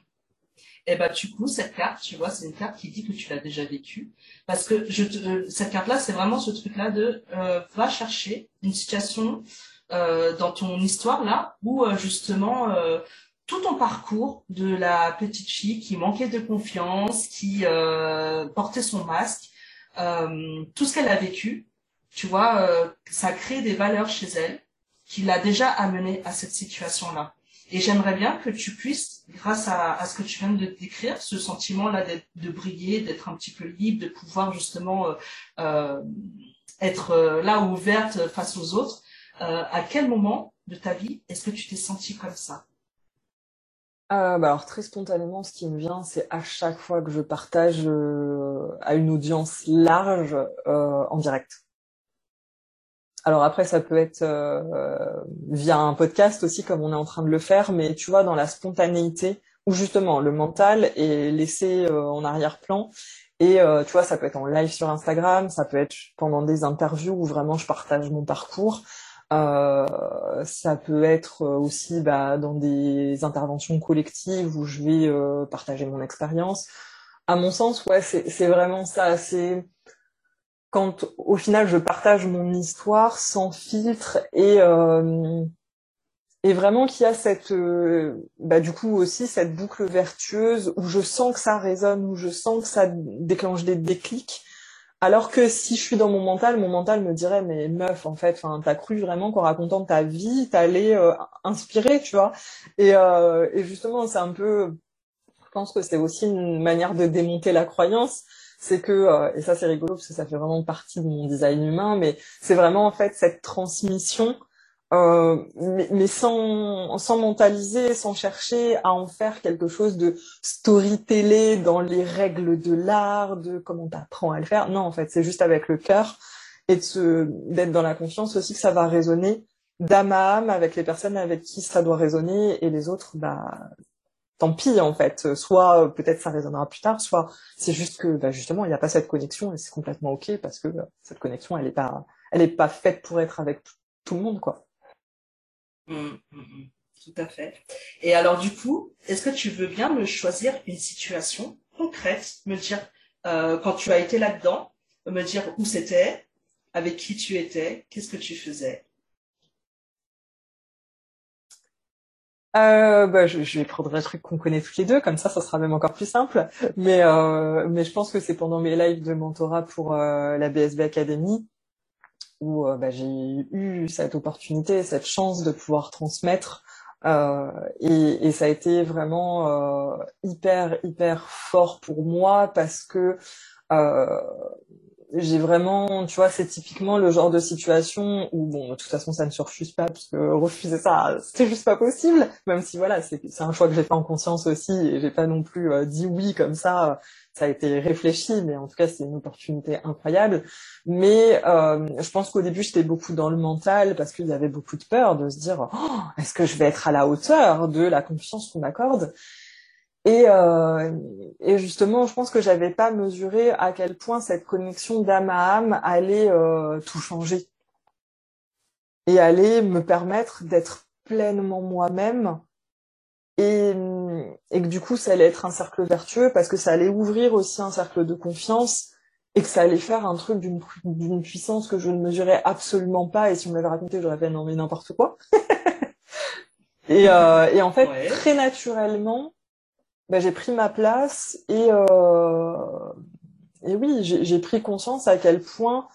Et eh ben du coup cette carte, tu vois, c'est une carte qui dit que tu l'as déjà vécue, parce que te, cette carte-là, c'est vraiment ce truc-là de euh, va chercher une situation euh, dans ton histoire là où euh, justement euh, tout ton parcours de la petite fille qui manquait de confiance, qui euh, portait son masque, euh, tout ce qu'elle a vécu, tu vois, euh, ça crée des valeurs chez elle qui l'a déjà amenée à cette situation-là. Et j'aimerais bien que tu puisses, grâce à, ce que tu viens de décrire, ce sentiment-là de briller, d'être un petit peu libre, de pouvoir justement euh, être là ouverte face aux autres, à quel moment de ta vie est-ce que tu t'es sentie comme ça? Euh, bah alors très spontanément, ce qui me vient, c'est à chaque fois que je partage euh, à une audience large euh, en direct. Alors après, ça peut être euh, via un podcast aussi, comme on est en train de le faire, mais tu vois, dans la spontanéité, où justement le mental est laissé euh, en arrière-plan. Et euh, tu vois, ça peut être en live sur Instagram, ça peut être pendant des interviews où vraiment je partage mon parcours. Ça peut être aussi bah, dans des interventions collectives où je vais partager mon expérience. À mon sens, ouais, c'est vraiment ça. C'est quand au final je partage mon histoire sans filtre et euh, et vraiment qu'il y a cette euh, bah, du coup aussi cette boucle vertueuse où je sens que ça résonne, où je sens que ça déclenche des déclics alors que si je suis dans mon mental, mon mental me dirait mais meuf, en fait, enfin, t'as cru vraiment qu'en racontant ta vie, t'allais euh, inspirer, tu vois? Et, euh, et justement, c'est un peu, je pense que c'est aussi une manière de démonter la croyance. C'est que, euh, et ça c'est rigolo parce que ça fait vraiment partie de mon design humain, mais c'est vraiment en fait cette transmission euh, mais, mais, sans, sans mentaliser, sans chercher à en faire quelque chose de storytellé dans les règles de l'art, de comment t'apprends à le faire. Non, en fait, c'est juste avec le cœur et d'être dans la confiance aussi que ça va résonner d'âme à âme avec les personnes avec qui ça doit résonner et les autres, bah, tant pis en fait. Soit peut-être ça résonnera plus tard, soit c'est juste que bah, justement il n'y a pas cette connexion et c'est complètement ok parce que cette connexion elle est pas, elle est pas faite pour être avec tout le monde quoi. Mmh, mmh, mmh. tout à fait. Et alors du coup, est-ce que tu veux bien me choisir une situation concrète, me dire euh, quand tu as été là-dedans, me dire où c'était, avec qui tu étais, qu'est-ce que tu faisais? Euh, bah, je, je, vais prendre un truc qu'on connaît tous les deux, comme ça, ça sera même encore plus simple. Mais, euh, mais je pense que c'est pendant mes lives de mentorat pour euh, la BSB Academy où euh, bah, j'ai eu cette opportunité, cette chance de pouvoir transmettre. Euh, et, et, ça a été vraiment euh, hyper hyper fort pour moi parce que j'ai vraiment, tu vois, c'est typiquement le genre de situation où, bon, de toute façon, ça ne se refuse pas, parce que refuser ça, c'est juste pas possible, même si, voilà, c'est un choix que j'ai fait en conscience aussi, et j'ai pas non plus euh, dit oui comme ça, ça a été réfléchi, mais en tout cas, c'est une opportunité incroyable. Mais euh, je pense qu'au début, j'étais beaucoup dans le mental, parce qu'il y avait beaucoup de peur de se dire, oh, est-ce que je vais être à la hauteur de la confiance qu'on m'accorde? Et, euh, et, justement, je pense que j'avais pas mesuré à quel point cette connexion d'âme à âme allait euh, tout changer et allait me permettre d'être pleinement moi-même et, et, que du coup, ça allait être un cercle vertueux parce que ça allait ouvrir aussi un cercle de confiance et que ça allait faire un truc d'une puissance que je ne mesurais absolument pas. Et si on m'avait raconté, j'aurais fait non mais n'importe quoi. et, euh, et en fait, ouais. très naturellement, bah, j'ai pris ma place et, euh, et oui, j'ai pris conscience à quel point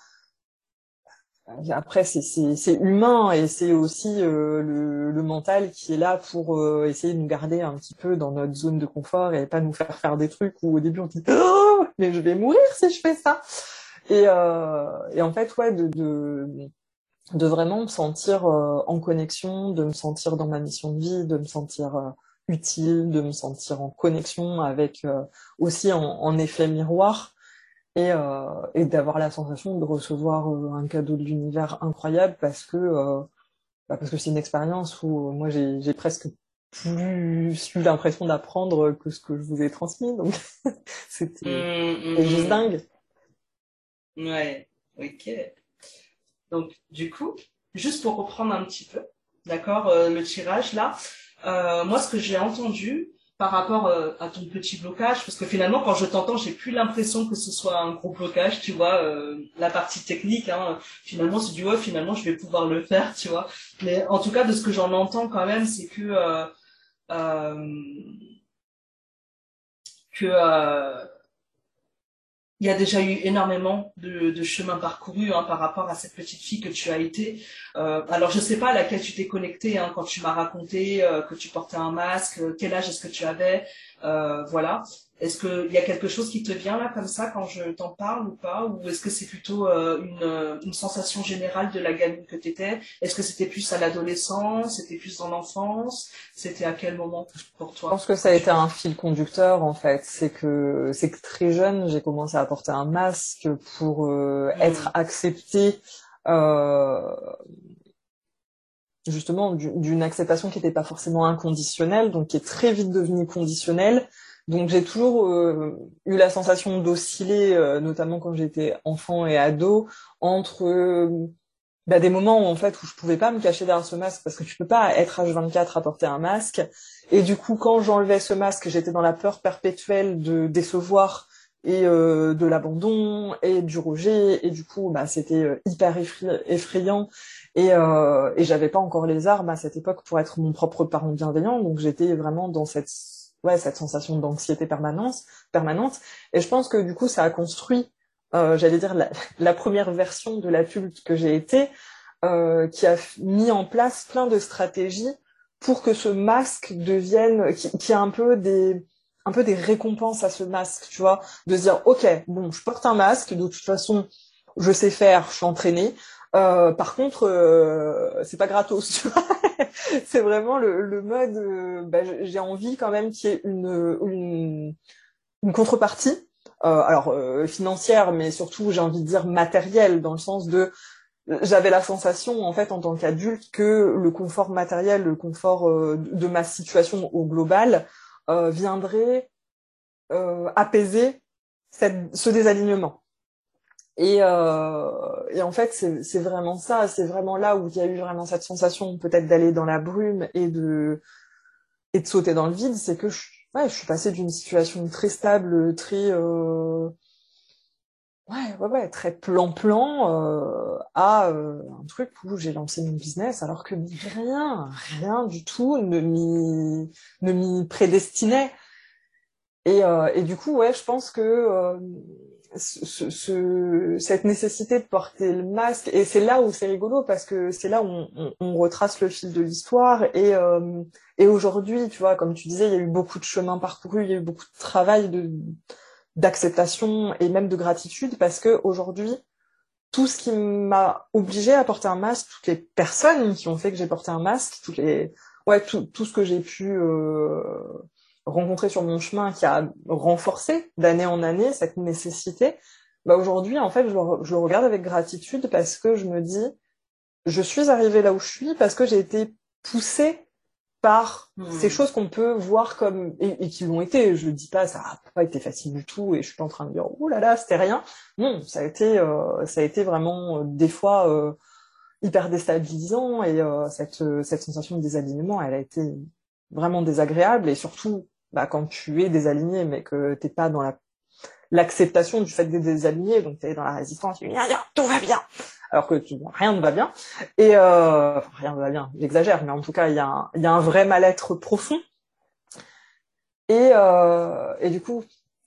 après c'est humain et c'est aussi euh, le, le, mental qui est là pour euh, essayer de nous garder un petit peu dans notre zone de confort et pas nous faire faire des trucs où au début on dit oh, mais je vais mourir si je fais ça. Et, euh, et en fait ouais de, de, de vraiment me sentir euh, en connexion de me sentir dans ma mission de vie de me sentir euh, utile, de me sentir en connexion avec euh, aussi en, en, effet miroir et, euh, et d'avoir la sensation de recevoir euh, un cadeau de l'univers incroyable parce que bah parce que c'est une expérience où moi j'ai presque plus eu l'impression d'apprendre que ce que je vous ai transmis donc c'était mmh, mmh, juste dingue. Ouais, ok. Donc du coup, juste pour reprendre un petit peu, d'accord, le tirage là. Euh, moi, ce que j'ai entendu, par rapport euh, à ton petit blocage parce que finalement quand je t'entends j'ai plus l'impression que ce soit un gros blocage tu vois euh, la partie technique hein, finalement c'est du ouais finalement je vais pouvoir le faire tu vois. Mais en tout cas de ce que j'en entends quand même c'est que euh, euh que il y a déjà eu énormément de, de chemin parcouru hein, par rapport à cette petite fille que tu as été. Euh, alors je sais pas à laquelle tu t'es connectée hein, quand tu m'as raconté euh, que tu portais un masque, quel âge est-ce que tu avais, euh, voilà. Est-ce qu'il y a quelque chose qui te vient là comme ça quand je t'en parle ou pas Ou est-ce que c'est plutôt euh, une, euh, une, sensation générale de la gamine que tu étais Est-ce que c'était plus à l'adolescence? C'était plus dans l'enfance? C'était à quel moment pour toi? Je pense que ça a été un fil conducteur en fait. C'est que c'est que très jeune, j'ai commencé à porter un masque pour euh, hmm. être acceptée euh, justement d'une acceptation qui n'était pas forcément inconditionnelle, donc qui est très vite devenue conditionnelle donc j'ai toujours euh, eu la sensation d'osciller, euh, notamment quand j'étais enfant et ado, entre euh, bah, des moments en fait où je pouvais pas me cacher derrière ce masque parce que tu peux pas être H24 à porter un masque. Et du coup, quand j'enlevais ce masque, j'étais dans la peur perpétuelle de décevoir et de l'abandon et du rejet. Et du coup, bah, c'était hyper effrayant. Et j'avais pas encore les armes à cette époque pour être mon propre parent bienveillant. Donc j'étais vraiment dans cette ouais cette sensation d'anxiété permanente permanente. Et je pense que du coup ça a construit euh, j'allais dire la, première version de l'adulte que j'ai été euh, qui a mis en place plein de stratégies pour que ce masque devienne qui, a un peu des un peu des récompenses à ce masque tu vois. De se dire ok bon je porte un masque de toute façon je sais faire je suis entraînée. Euh, par contre c'est pas gratos tu vois c'est vraiment le, mode. Euh, bah, j'ai envie quand même qu'il y ait une, contrepartie. Euh, alors euh, financière, mais surtout j'ai envie de dire matérielle, dans le sens de j'avais la sensation en fait en tant qu'adulte que le confort matériel, le confort de ma situation au global viendrait apaiser ce désalignement. Et, euh, et, en fait, c'est vraiment ça, c'est vraiment là où il y a eu vraiment cette sensation peut-être d'aller dans la brume et de et de sauter dans le vide, c'est que je, ouais, je suis passée d'une situation très stable, très euh, ouais, ouais, ouais, très plan-plan euh, à euh, un truc où j'ai lancé mon business alors que rien, rien du tout ne m'y ne m'y prédestinait. Et, euh, et du coup, ouais, je pense que euh, ce, ce, cette nécessité de porter le masque, et c'est là où c'est rigolo parce que c'est là où on, on, retrace le fil de l'histoire. Et, euh, et aujourd'hui, tu vois, comme tu disais, il y a eu beaucoup de chemins parcourus, il y a eu beaucoup de travail de d'acceptation et même de gratitude parce que aujourd'hui, tout ce qui m'a obligé à porter un masque, toutes les personnes qui ont fait que j'ai porté un masque, toutes les ouais tout, tout ce que j'ai pu euh, rencontré sur mon chemin qui a renforcé d'année en année cette nécessité, bah aujourd'hui, en fait, je le, je le, regarde avec gratitude parce que je me dis, je suis arrivée là où je suis parce que j'ai été poussée par mmh. ces choses qu'on peut voir comme et, et qui l'ont été. Je ne dis pas ça n'a pas été facile du tout et je suis pas en train de dire oh là là c'était rien. Non, ça a été euh, ça a été vraiment euh, des fois euh, hyper déstabilisant et cette cette sensation de désalignement, elle a été vraiment désagréable et surtout bah, quand tu es désaligné, mais que t'es pas dans la l'acceptation du fait d'être désaligné, donc tu es dans la résistance, tu dis tout va bien, alors que tu, rien ne va bien, et euh, rien ne va bien, j'exagère, mais en tout cas il y a un, y a un vrai mal-être profond, et euh, et du coup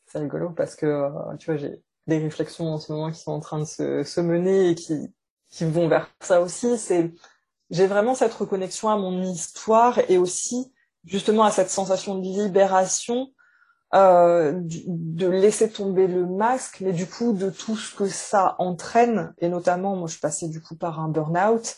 c'est rigolo parce que euh, tu vois j'ai des réflexions en ce moment qui sont en train de se, se mener et qui qui vont vers ça aussi, c'est j'ai vraiment cette reconnexion à mon histoire et aussi justement à cette sensation de libération, euh, de laisser tomber le masque, mais du coup de tout ce que ça entraîne, et notamment moi je passais du coup par un burn-out,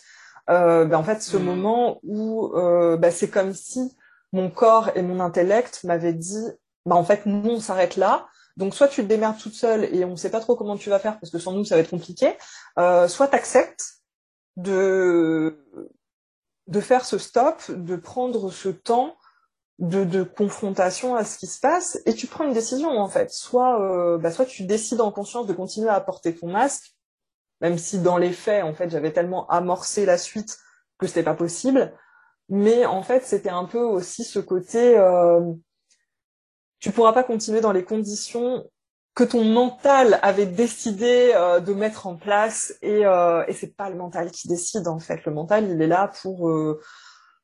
euh, ben, en fait ce mmh. moment où euh, ben, c'est comme si mon corps et mon intellect m'avaient dit, bah en fait nous on s'arrête là, donc soit tu te démerdes toute seule et on ne sait pas trop comment tu vas faire parce que sans nous ça va être compliqué, euh, soit tu acceptes de de faire ce stop, de prendre ce temps de, confrontation à ce qui se passe, et tu prends une décision en fait. Soit, euh, bah, soit tu décides en conscience de continuer à porter ton masque, même si dans les faits, en fait, j'avais tellement amorcé la suite que c'était pas possible. Mais en fait, c'était un peu aussi ce côté, euh, tu pourras pas continuer dans les conditions que ton mental avait décidé euh, de mettre en place et, euh, et c'est pas le mental qui décide en fait. Le mental, il est là pour euh,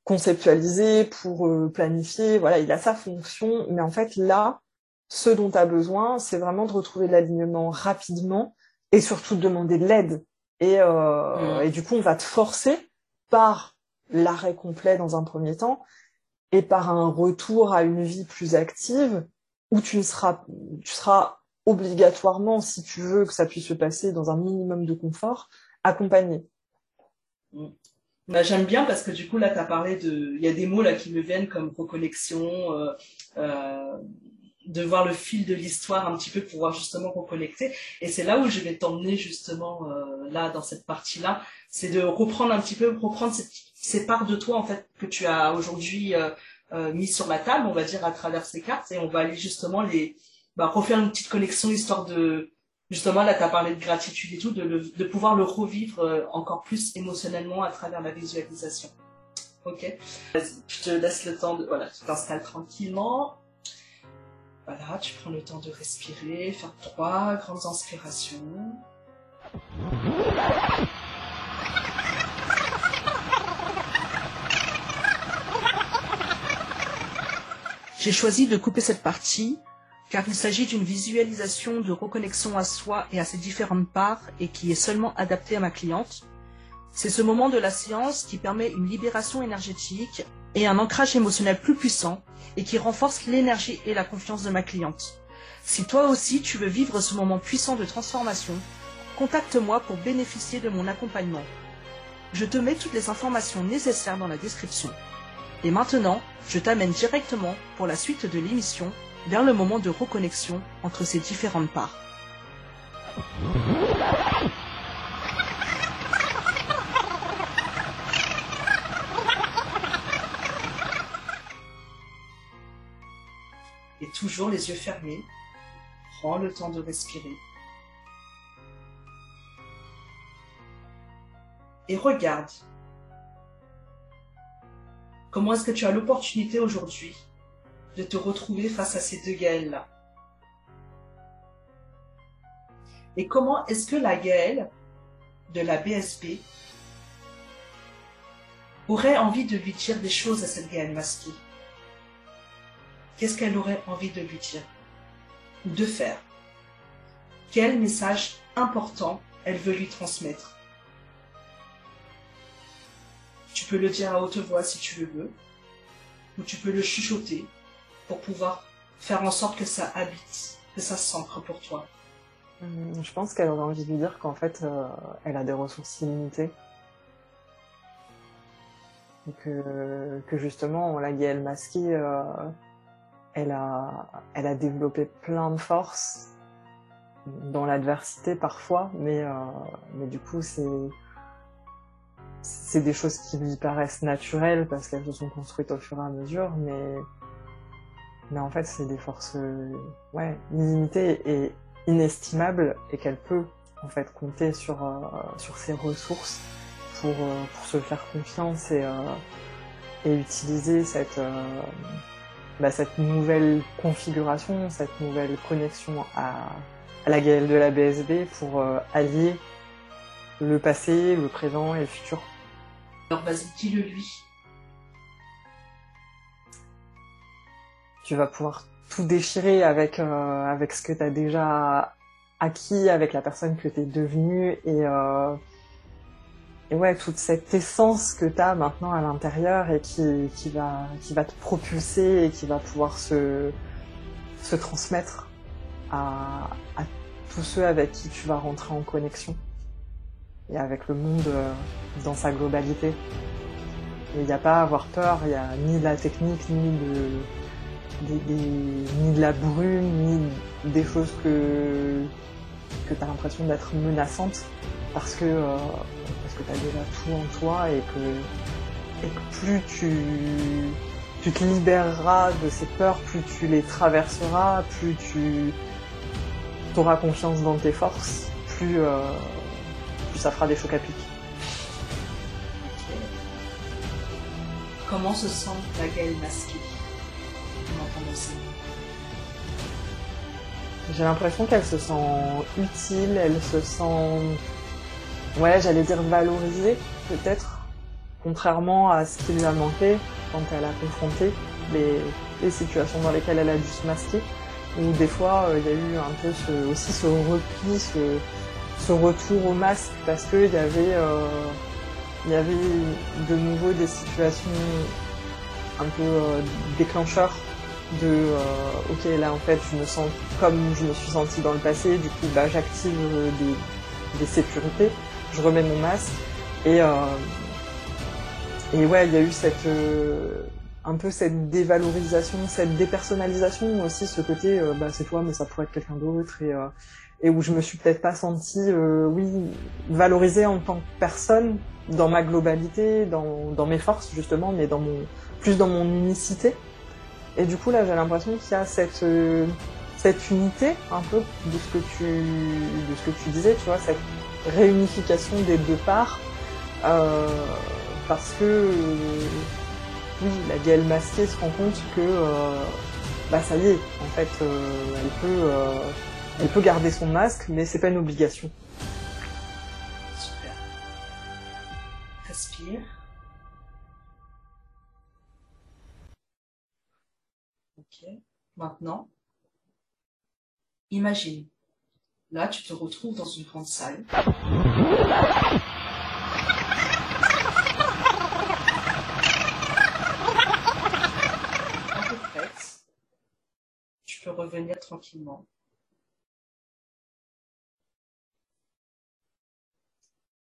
conceptualiser, pour euh, planifier, voilà, il a sa fonction. Mais en fait, là, ce dont tu as besoin, c'est vraiment de retrouver l'alignement rapidement et surtout de demander de l'aide. Et, euh, Mm. et du coup, on va te forcer par l'arrêt complet dans un premier temps et par un retour à une vie plus active où tu ne seras, tu seras obligatoirement, si tu veux que ça puisse se passer dans un minimum de confort, accompagné. Bah, J'aime bien parce que du coup là tu as parlé de, il y a des mots là qui me viennent comme reconnexion, euh, euh, de voir le fil de l'histoire un petit peu pour pouvoir justement reconnecter. Et c'est là où je vais t'emmener justement euh, là dans cette partie-là, c'est de reprendre un petit peu, reprendre cette, ces parts de toi en fait que tu as aujourd'hui mis sur la table, on va dire à travers ces cartes, et on va aller justement les, bah, refaire une petite connexion histoire de Justement, là, tu as parlé de gratitude et tout, de, le- de pouvoir le revivre euh, encore plus émotionnellement à travers la visualisation. Ok je te laisse le temps de... Voilà, tu t'installes tranquillement. Voilà, tu prends le temps de respirer, faire trois grandes inspirations. J'ai choisi de couper cette partie car il s'agit d'une visualisation de reconnexion à soi et à ses différentes parts et qui est seulement adaptée à ma cliente. C'est ce moment de la séance qui permet une libération énergétique et un ancrage émotionnel plus puissant et qui renforce l'énergie et la confiance de ma cliente. Si toi aussi tu veux vivre ce moment puissant de transformation, contacte-moi pour bénéficier de mon accompagnement. Je te mets toutes les informations nécessaires dans la description. Et maintenant, je t'amène directement pour la suite de l'émission vers le moment de reconnexion entre ces différentes parts. Et toujours les yeux fermés, prends le temps de respirer. Et regarde comment est-ce que tu as l'opportunité aujourd'hui de te retrouver face à ces deux Gaëls-là. Et comment est-ce que la Gaëlle de la BSB aurait envie de lui dire des choses à cette Gaëlle masquée? Qu'est-ce qu'elle aurait envie de lui dire Ou de faire? Quel message important elle veut lui transmettre? Tu peux le dire à haute voix si tu le veux, ou tu peux le chuchoter pour pouvoir faire en sorte que ça habite, que ça s'ancre pour toi. Hum, Je pense qu'elle aurait envie de lui dire qu'en fait, euh, elle a des ressources illimitées. Et que, justement, la Gaëlle masquée, euh, elle, a, développé plein de forces dans l'adversité parfois, mais, euh, mais du coup, c'est c'est des choses qui lui paraissent naturelles parce qu'elles se sont construites au fur et à mesure, mais mais en fait, c'est des forces euh, illimitées et inestimables et qu'elle peut en fait compter sur, euh, sur ses ressources pour, euh, pour se faire confiance et, et utiliser cette, bah, cette nouvelle configuration, cette nouvelle connexion à, la Gaëlle de la BSB pour allier le passé, le présent et le futur. Alors vas-y, dis-le lui. Tu vas pouvoir tout déchirer avec euh, avec ce que tu as déjà acquis, avec la personne que tu es devenue et euh, et ouais toute cette essence que tu as maintenant à l'intérieur et qui qui va qui va te propulser et qui va pouvoir se se transmettre à à tous ceux avec qui tu vas rentrer en connexion et avec le monde euh, dans sa globalité. Il n'y a pas à avoir peur, il n'y a ni de la technique, ni de, ni de la brume, ni des choses que, que tu as l'impression d'être menaçantes parce que, euh, tu as déjà tout en toi et que, plus tu, te libéreras de ces peurs, plus tu les traverseras, plus tu auras confiance dans tes forces, plus, euh, plus ça fera des chocs à pic. Comment se sent la Gaëlle masquée? J'ai l'impression qu'elle se sent utile, elle se sent, ouais, j'allais dire valorisée, peut-être, contrairement à ce qui lui a manqué quand elle a confronté les, situations dans lesquelles elle a dû se masquer, où des fois euh, il y a eu un peu aussi ce repli, ce, ce retour au masque, parce qu'il y avait, euh, il y avait de nouveau des situations un peu euh, déclencheurs de euh, ok là en fait je me sens comme je me suis sentie dans le passé du coup bah j'active euh, des, des sécurités je remets mon masque et euh, et ouais il y a eu cette euh, un peu cette dévalorisation cette dépersonnalisation aussi ce côté euh, bah c'est toi mais ça pourrait être quelqu'un d'autre et euh, et où je me suis peut-être pas sentie oui valorisée en tant que personne dans ma globalité dans dans mes forces justement mais dans mon plus dans mon unicité et du coup, là, j'ai l'impression qu'il y a cette, euh, cette unité, un peu, de ce que tu, de ce que tu disais, tu vois, cette réunification des deux parts, euh, parce que, euh, oui, la Gaëlle masquée se rend compte que, euh, bah, ça y est, en fait, elle peut, elle peut garder son masque, mais c'est pas une obligation. Super. Respire. Maintenant, imagine. Là, tu te retrouves dans une grande salle. Prête. Tu peux revenir tranquillement.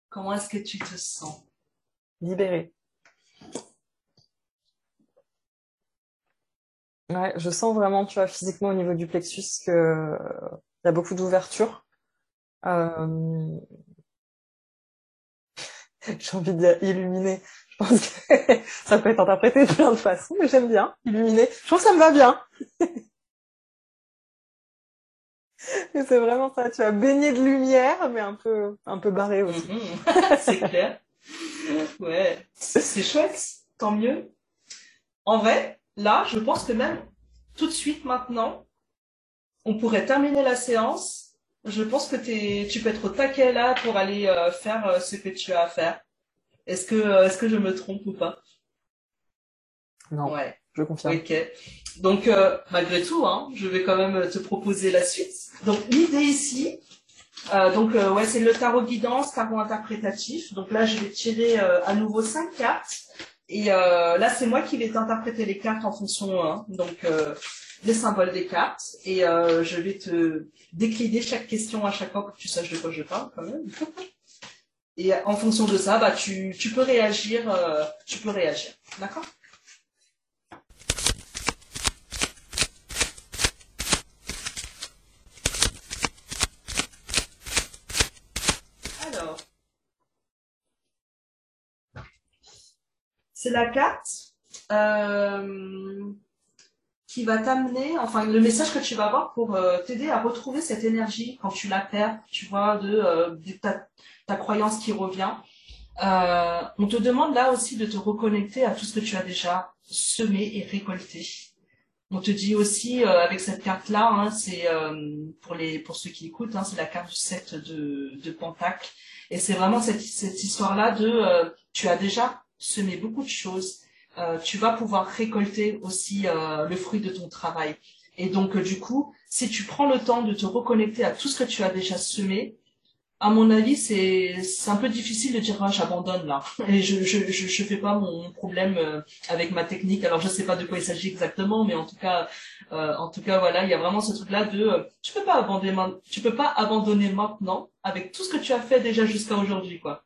Comment est-ce que tu te sens? Libérée. Je sens vraiment, tu vois, physiquement au niveau du plexus que il y a beaucoup d'ouverture. Euh... J'ai envie de dire illuminé. Je pense que ça peut être interprété de plein de façons, mais j'aime bien illuminé. Je trouve que ça me va bien. C'est vraiment ça, tu vois, baigné de lumière, mais un peu, un peu barré aussi. Mhm. c'est clair. Ouais, c'est chouette, tant mieux. En vrai, là, je pense que même tout de suite maintenant, on pourrait terminer la séance. Je pense que tu peux être au taquet là pour aller euh, faire euh, ce que tu as à faire. Est-ce que, euh, est-ce que je me trompe ou pas? Non, Ouais. je confirme. Ok. Donc, malgré tout, hein, je vais quand même te proposer la suite. Donc, l'idée ici, donc ouais, c'est le tarot guidance, tarot interprétatif. Donc là, je vais tirer à nouveau cinq cartes. Et euh, là, c'est moi qui vais t'interpréter les cartes en fonction, hein, donc euh, les symboles des cartes. Et euh, je vais te décliner chaque question à chaque fois pour que tu saches de quoi je parle quand même. Et en fonction de ça, bah tu, tu peux réagir, euh, tu peux réagir, d'accord Alors, c'est la carte euh, qui va t'amener, enfin le message que tu vas avoir pour euh, t'aider à retrouver cette énergie quand tu la perds, tu vois, de, euh, ta, croyance qui revient. On te demande là aussi de te reconnecter à tout ce que tu as déjà semé et récolté. On te dit aussi avec cette carte-là, hein, c'est pour les pour ceux qui écoutent, hein, c'est la carte du 7 de, Pentacle. Et c'est vraiment cette, cette histoire-là de tu as déjà semé beaucoup de choses. Euh, tu vas pouvoir récolter aussi euh, le fruit de ton travail. Et donc, euh, du coup, si tu prends le temps de te reconnecter à tout ce que tu as déjà semé, à mon avis, c'est un peu difficile de dire ah, j'abandonne là et je je je, je fais pas mon problème avec ma technique. Alors je sais pas de quoi il s'agit exactement, mais en tout cas en tout cas voilà, il y a vraiment ce truc là de tu peux peux pas abandonner maintenant avec tout ce que tu as fait déjà jusqu'à aujourd'hui quoi.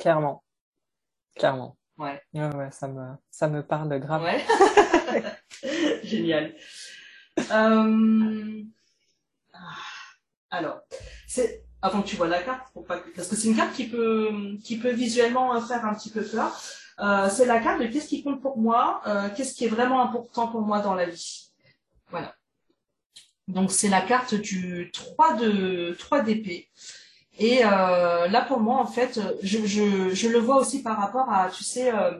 Clairement. Clairement. Ouais. Ouais, ouais, ça me, ça me parle grave. Ouais. Génial. Euh, Alors, c'est avant que tu vois la carte, pour pas que- parce que c'est une carte qui peut qui peut visuellement faire un petit peu peur. Euh, c'est la carte de qu'est-ce qui compte pour moi, euh, qu'est-ce qui est vraiment important pour moi dans la vie. Voilà. Donc c'est la carte du 3 de 3 d'épée. Et euh, là, pour moi, en fait, je, je, je, le vois aussi par rapport à, tu sais, euh,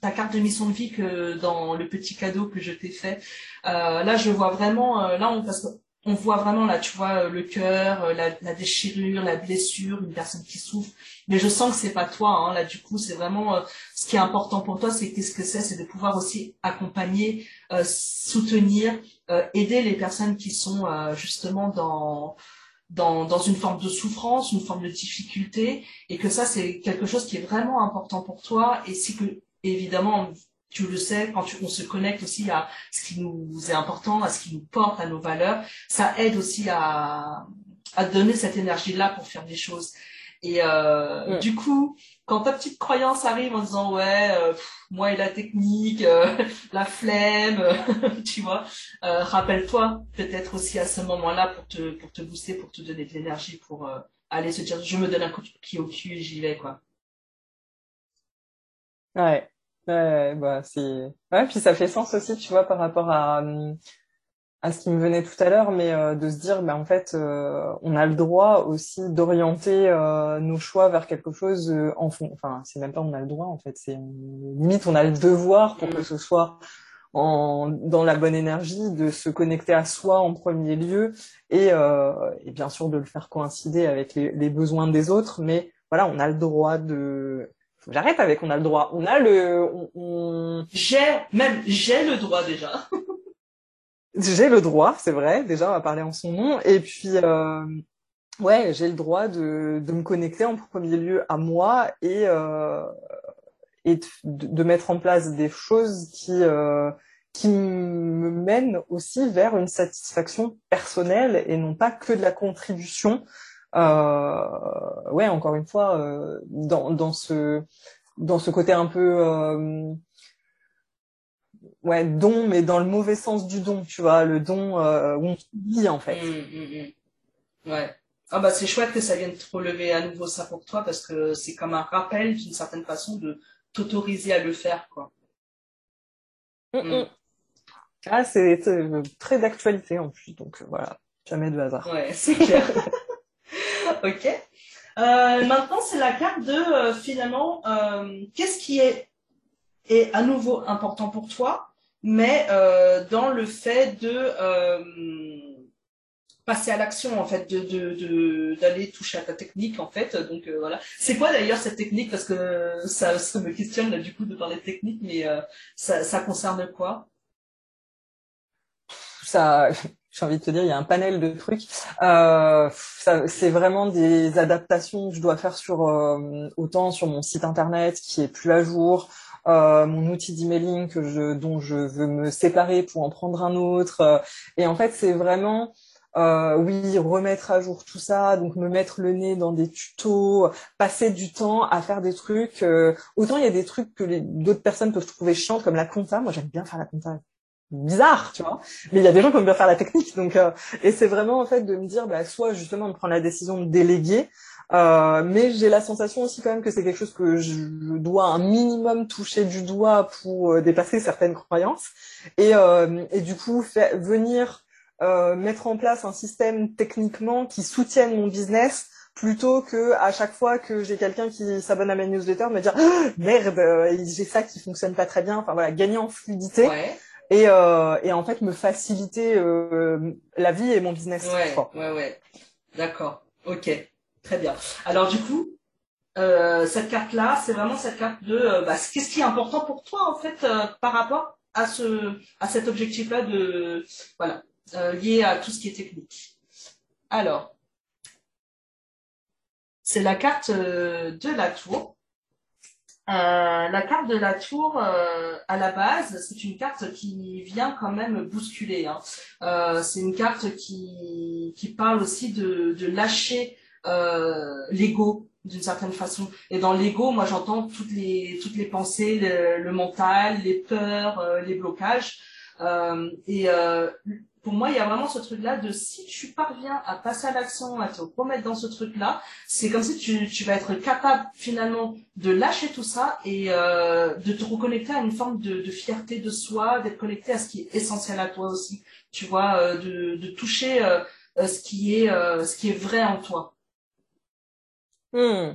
ta carte de mission de vie que dans le petit cadeau que je t'ai fait. Euh, là, je vois vraiment, euh, là, on, parce qu'on voit vraiment là, tu vois, le cœur, la, la, déchirure, la blessure, une personne qui souffre. Mais je sens que c'est pas toi. Hein, là, du coup, c'est vraiment ce qui est important pour toi, c'est qu'est-ce que c'est, c'est de pouvoir aussi accompagner, soutenir, aider les personnes qui sont justement dans dans, dans une forme de souffrance, une forme de difficulté, et que ça, c'est quelque chose qui est vraiment important pour toi, et si que, évidemment, tu le sais, quand tu, on se connecte aussi à ce qui nous est important, à ce qui nous porte, à nos valeurs, ça aide aussi à, à donner cette énergie-là pour faire des choses. Et euh, du coup, quand ta petite croyance arrive en disant ouais, euh, moi et la technique, euh, la flemme, tu vois, euh, rappelle-toi peut-être aussi à ce moment-là pour te pour te booster, pour te donner de l'énergie, pour aller se dire je me donne un coup de pied au cul j'y vais quoi. Ouais. Ouais, bah c'est ouais puis ça fait sens aussi tu vois par rapport à hum, à ce qui me venait tout à l'heure, mais euh, de se dire, ben en fait, euh, on a le droit aussi d'orienter euh, nos choix vers quelque chose en fond. Enfin, c'est même pas on a le droit, en fait, c'est limite on a le devoir pour que ce soit en, dans la bonne énergie, de se connecter à soi en premier lieu et, et bien sûr de le faire coïncider avec les, les, besoins des autres. Mais voilà, on a le droit de J'arrête avec on a le droit. On a le. On... J'ai même j'ai le droit déjà. j'ai le droit, c'est vrai, déjà on va parler en son nom, et puis euh, ouais, j'ai le droit de, de me connecter en premier lieu à moi et, euh, et de, de, mettre en place des choses qui, euh, qui me mènent aussi vers une satisfaction personnelle et non pas que de la contribution. Euh, ouais, encore une fois, euh, dans, dans, ce, dans ce côté un peu euh, ouais don mais dans le mauvais sens du don tu vois le don euh, où on dit en fait. Mmh, mmh, mmh. ouais. Ah bah c'est chouette que ça vienne te relever à nouveau ça pour toi parce que c'est comme un rappel d'une certaine façon de t'autoriser à le faire quoi. Ah c'est très d'actualité en plus donc euh, voilà. Jamais de hasard. Ouais c'est clair. Ok. Euh, maintenant c'est la carte de euh, finalement euh, qu'est-ce qui est est à nouveau important pour toi mais euh, dans le fait de euh, passer à l'action en fait de de d'aller toucher à ta technique en fait. Donc euh, voilà. C'est quoi d'ailleurs cette technique? Parce que ça, ça me questionne là, du coup de parler de technique mais euh, ça, ça concerne quoi? Ça j'ai envie de te dire, il y a un panel de trucs. Euh, c'est vraiment des adaptations que je dois faire sur euh, autant sur mon site internet qui est plus à jour, euh, mon outil d'emailing que je, dont je veux me séparer pour en prendre un autre. Euh, et en fait, c'est vraiment euh, oui, remettre à jour tout ça, donc me mettre le nez dans des tutos, passer du temps à faire des trucs. Autant il y a des trucs que d'autres personnes peuvent trouver chiants comme la compta. Moi, j'aime bien faire la compta. Bizarre, tu vois. Mais il y a des gens qui aiment bien faire la technique. Donc, et c'est vraiment en fait de me dire, bah, soit justement de prendre la décision de déléguer, euh, mais j'ai la sensation aussi quand même que c'est quelque chose que je dois un minimum toucher du doigt pour euh, dépasser certaines croyances. Et, euh, et du coup faire, venir euh, mettre en place un système techniquement qui soutienne mon business plutôt que à chaque fois que j'ai quelqu'un qui s'abonne à ma newsletter me dire oh, merde j'ai ça qui fonctionne pas très bien. Enfin voilà gagner en fluidité ouais. et, et en fait me faciliter la vie et mon business ouais ouais ouais. D'accord. Ok Très bien. Alors du coup, euh, cette carte-là, c'est vraiment cette carte de euh, bah, qu'est-ce qui est important pour toi en fait euh, par rapport à ce à cet objectif-là de voilà lié à tout ce qui est technique. Alors, c'est la carte de la tour. la carte de la tour, à la base, c'est une carte qui vient quand même bousculer. Hein. c'est une carte qui, qui parle aussi de, de lâcher euh, l'ego d'une certaine façon. Et dans l'ego, moi j'entends toutes les toutes les pensées, le, mental, les peurs, euh, les blocages. Euh, et pour moi, il y a vraiment ce truc-là de si tu parviens à passer à l'action, à te remettre dans ce truc-là, c'est comme si tu, tu vas être capable finalement de lâcher tout ça et de te reconnecter à une forme de, de fierté de soi, d'être connecté à ce qui est essentiel à toi aussi. Tu vois, de, de toucher ce qui est ce qui est vrai en toi. Hmm.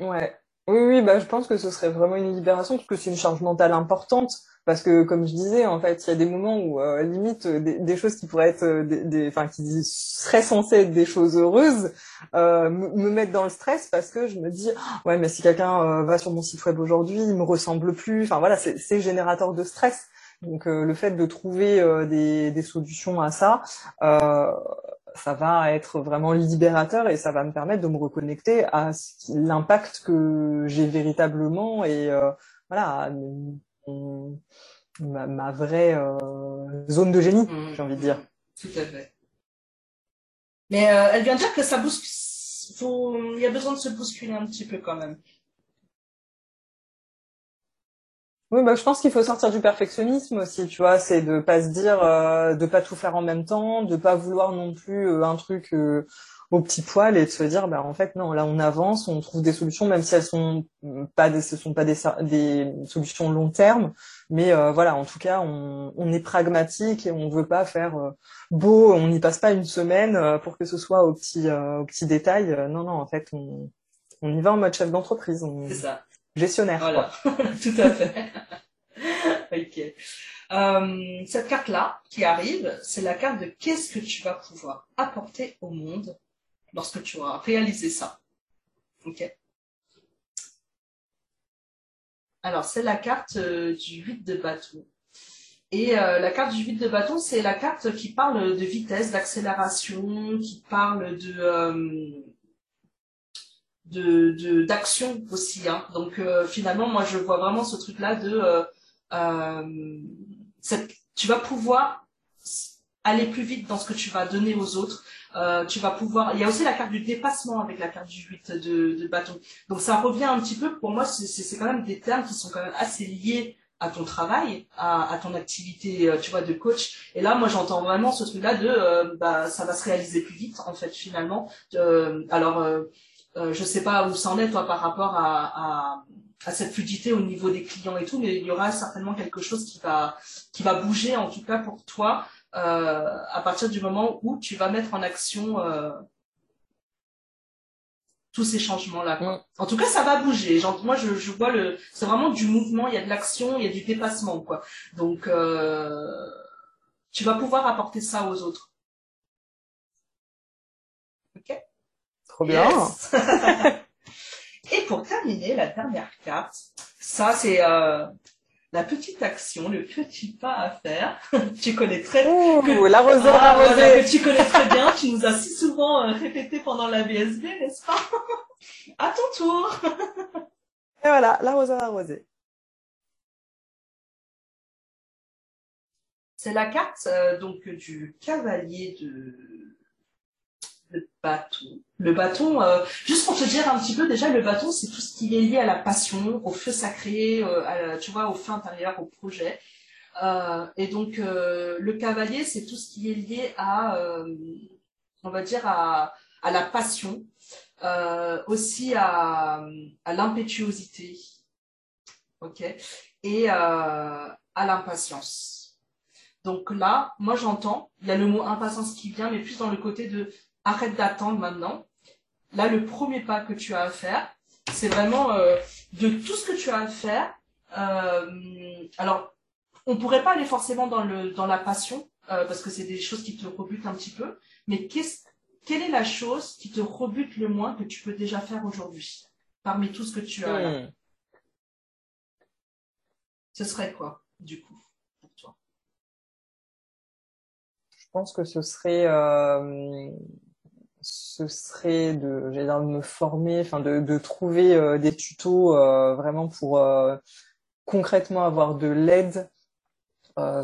Ouais. Oui, oui, bah, je pense que ce serait vraiment une libération parce que c'est une charge mentale importante. Parce que, comme je disais, en fait, il y a des moments où, euh, limite, euh, des, choses qui pourraient être, euh, des, enfin, qui seraient censées être des choses heureuses, me, mettent dans le stress parce que je me dis, ah, ouais, mais si quelqu'un va sur mon site web aujourd'hui, il me ressemble plus. Enfin, voilà, c'est générateur de stress. Donc, le fait de trouver des, solutions à ça, ça va être vraiment libérateur et ça va me permettre de me reconnecter à l'impact que j'ai véritablement et euh, voilà ma, ma, vraie euh, zone de génie, mmh. j'ai envie de dire. Tout à fait. Mais euh, elle vient de dire que ça bouscule. Il y a besoin de se bousculer un petit peu quand même. Oui, bah, je pense qu'il faut sortir du perfectionnisme aussi, tu vois, c'est de pas se dire, euh, de pas tout faire en même temps, de pas vouloir non plus euh, un truc euh, au petit poil et de se dire, bah en fait non, là on avance, on trouve des solutions, même si elles sont pas des, ce sont pas des, des solutions long terme, mais euh, voilà, en tout cas, on, on, est pragmatique et on veut pas faire beau, on n'y passe pas une semaine pour que ce soit au petit au petit détail. non, non, en fait, on, on y va en mode chef d'entreprise. C'est ça gestionnaire. Voilà, tout à fait. ok. Euh, cette carte-là qui arrive, c'est la carte de qu'est-ce que tu vas pouvoir apporter au monde lorsque tu auras réalisé ça. Ok. Alors, c'est la carte euh, du 8 de bâton. Et euh, la carte du 8 de bâton, c'est la carte qui parle de vitesse, d'accélération, qui parle de de d'action aussi. Hein. Donc euh, finalement, moi je vois vraiment ce truc-là de euh, euh, tu vas pouvoir aller plus vite dans ce que tu vas donner aux autres. Tu vas pouvoir. Il y a aussi la carte du dépassement avec la carte du 8 de, de bâton. Donc ça revient un petit peu. Pour moi, c'est quand même des termes qui sont quand même assez liés à ton travail, à, à ton activité, tu vois, de coach. Et là, moi, j'entends vraiment ce truc-là de, bah, ça va se réaliser plus vite, en fait, finalement. alors euh, je sais pas où ça en est toi par rapport à, à, cette fluidité au niveau des clients et tout, mais il y aura certainement quelque chose qui va qui va bouger en tout cas pour toi euh, à partir du moment où tu vas mettre en action euh, tous ces changements là. En tout cas, ça va bouger. Genre, moi, je, je vois le, c'est vraiment du mouvement. Il y a de l'action, il y a du dépassement, quoi. Donc, tu vas pouvoir apporter ça aux autres. Bien. Et pour terminer, la dernière carte, ça c'est euh, la petite action, le petit pas à faire. tu connais très bien. l'arroseur ah, arrosé. tu connais très bien. Tu nous as si souvent euh, répété pendant la VSB, n'est-ce pas? À ton tour. Et voilà, l'arroseur arrosé. C'est la carte euh, donc du cavalier de le bâton. Le bâton, euh, juste pour te dire un petit peu, déjà le bâton, c'est tout ce qui est lié à la passion, au feu sacré, euh, tu vois, au feu intérieur, au projet. Euh, et donc le cavalier, c'est tout ce qui est lié à, on va dire, à, à la passion, aussi à, à l'impétuosité, ok, et à l'impatience. Donc là, moi j'entends, il y a le mot impatience qui vient, mais plus dans le côté de arrête d'attendre maintenant. Là, le premier pas que tu as à faire, c'est vraiment euh, de tout ce que tu as à faire. Euh, alors, on pourrait pas aller forcément dans le dans la passion euh, parce que c'est des choses qui te rebutent un petit peu. Mais qu'est-ce quelle est la chose qui te rebute le moins que tu peux déjà faire aujourd'hui parmi tout ce que tu as là? Hmm. Ce serait quoi, du coup, pour toi? Je pense que ce serait euh, ce serait de, de me former, enfin de, de trouver euh, des tutos euh, vraiment pour euh, concrètement avoir de l'aide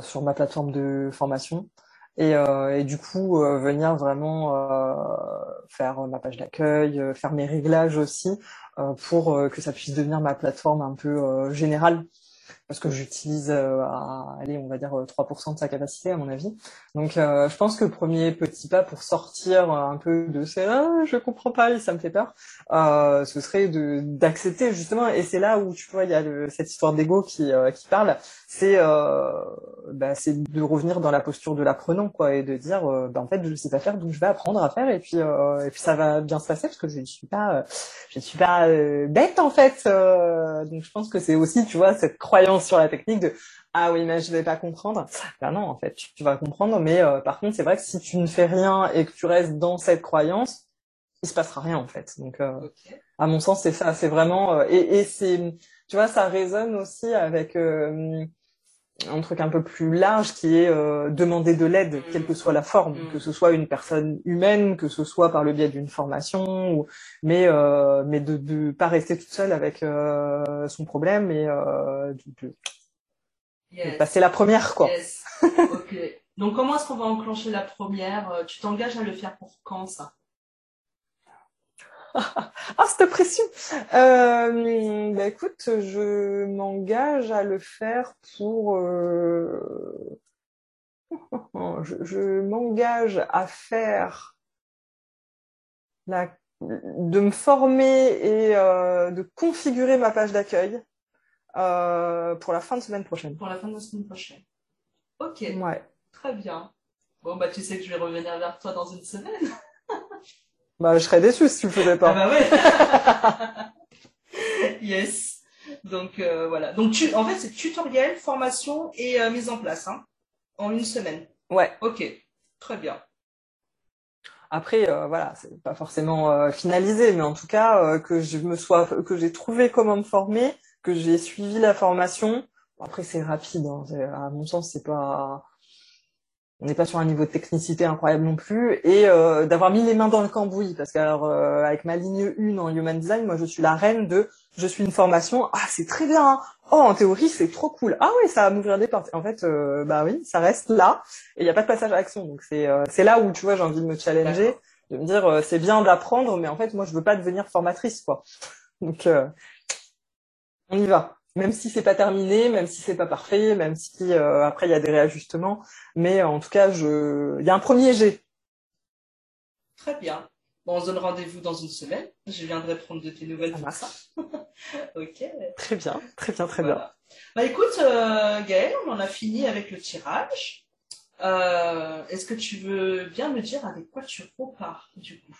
sur ma plateforme de formation. Et, et du coup venir vraiment faire ma page d'accueil, faire mes réglages aussi pour que ça puisse devenir ma plateforme un peu générale parce que j'utilise à, allez, on va dire 3% de sa capacité à mon avis. Donc je pense que le premier petit pas pour sortir un peu de c'est ah, je comprends pas, ça me fait peur, ce serait de d'accepter justement. Et c'est là où tu vois il y a le, cette histoire d'ego qui qui parle, c'est bah, c'est de revenir dans la posture de l'apprenant quoi et de dire bah, en fait je sais pas faire donc je vais apprendre à faire et puis et puis ça va bien se passer parce que je suis pas je suis pas bête en fait donc je pense que c'est aussi tu vois cette croyance sur la technique de ah oui mais je vais pas comprendre ben non en fait tu, vas comprendre mais par contre c'est vrai que si tu ne fais rien et que tu restes dans cette croyance il se passera rien en fait. Donc à mon sens c'est ça c'est vraiment et, et c'est tu vois ça résonne aussi avec un truc un peu plus large qui est euh, demander de l'aide, mm. quelle que soit la forme, mm. que ce soit une personne humaine, que ce soit par le biais d'une formation, ou... mais euh, mais de ne pas rester toute seule avec euh, son problème et euh, de, de, passer la première quoi. Yes. Donc comment est-ce qu'on va enclencher la première? Euh, Tu t'engages à le faire pour quand ça? ah, cette pression euh, bah, Écoute, je m'engage à le faire pour... Euh... Je, je m'engage à faire... La... de me former et euh, de configurer ma page d'accueil pour la fin de semaine prochaine. Pour la fin de semaine prochaine. Ok. Ouais. Très bien. Bon, bah tu sais que je vais revenir vers toi dans une semaine. Bah, je serais déçu si tu le faisais pas. Ah bah ouais. yes. Donc euh, voilà. Donc tu, en fait, c'est tutoriel, formation et euh, mise en place, hein, en une semaine. Ouais. Ok. Très bien. Après, euh, voilà, c'est pas forcément euh, finalisé, mais en tout cas que je me sois, que j'ai trouvé comment me former, que j'ai suivi la formation. Après, c'est rapide. Hein, à mon sens, c'est pas on n'est pas sur un niveau de technicité incroyable non plus, et euh, d'avoir mis les mains dans le cambouis, parce que euh, avec ma ligne 1 en Human Design, moi je suis la reine de je suis une formation, ah c'est très bien, hein. oh en théorie c'est trop cool, ah oui ça va m'ouvrir des portes. En fait, euh, bah oui, ça reste là, et il n'y a pas de passage à l'action, donc c'est c'est là où tu vois j'ai envie de me challenger, de me dire c'est bien d'apprendre, mais en fait moi je veux pas devenir formatrice quoi. Donc on y va même si c'est pas terminé, même si c'est pas parfait, même si euh, après il y a des réajustements, mais en tout cas, je, il y a un premier jet. Très bien. Bon, on se donne rendez-vous dans une semaine. Je viendrai prendre de tes nouvelles pour ça. ok. Très bien, très bien, très bien. Bah écoute, euh, Gaëlle, on en a fini avec le tirage. Euh, Est-ce que tu veux bien me dire avec quoi tu repars du coup?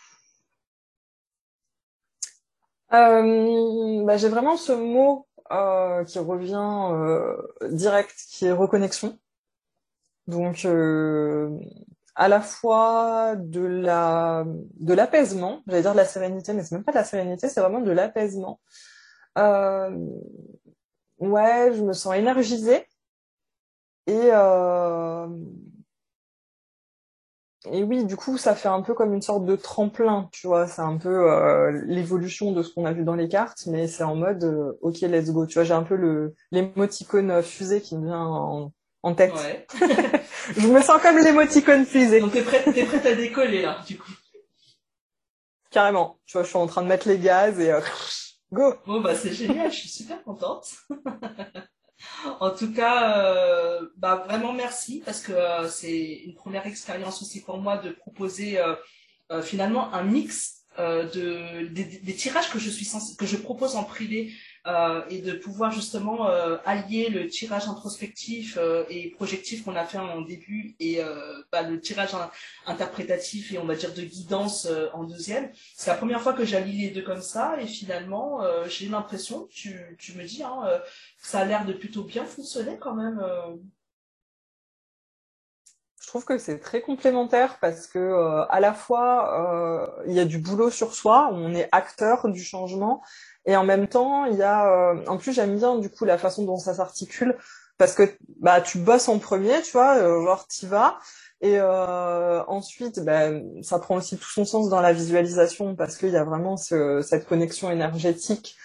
Euh, bah, J'ai vraiment ce mot euh, qui revient euh, direct, qui est reconnexion. Donc euh, à la fois de la de l'apaisement, j'allais dire de la sérénité, mais c'est même pas de la sérénité, c'est vraiment de l'apaisement. Euh, ouais, je me sens énergisée et euh, et oui, du coup, ça fait un peu comme une sorte de tremplin, tu vois. C'est un peu euh, l'évolution de ce qu'on a vu dans les cartes, mais c'est en mode euh, OK, let's go. Tu vois, j'ai un peu le l'émoticône fusée qui me vient en, en tête. Ouais. je me sens comme l'émoticône fusée. Donc t'es prête, t'es prête à décoller là, du coup. Carrément. Tu vois, je suis en train de mettre les gaz et euh, go. Bon bah c'est génial, je suis super contente. En tout cas, euh, bah vraiment merci parce que euh, c'est une première expérience aussi pour moi de proposer euh, finalement un mix de des, tirages que je propose en privé et de pouvoir justement allier le tirage introspectif et projectif qu'on a fait en début et bah, le tirage interprétatif et on va dire de guidance en deuxième. C'est la première fois que j'allie les deux comme ça et finalement j'ai l'impression, tu, me dis, hein, ça a l'air de plutôt bien fonctionner quand même. Euh. Je trouve que c'est très complémentaire parce que euh, à la fois euh, il y a du boulot sur soi, on est acteur du changement et en même temps il y a en plus j'aime bien du coup la façon dont ça s'articule parce que bah tu bosses en premier, tu vois, genre t'y vas et ensuite bah, ça prend aussi tout son sens dans la visualisation parce qu'il y a vraiment cette connexion énergétique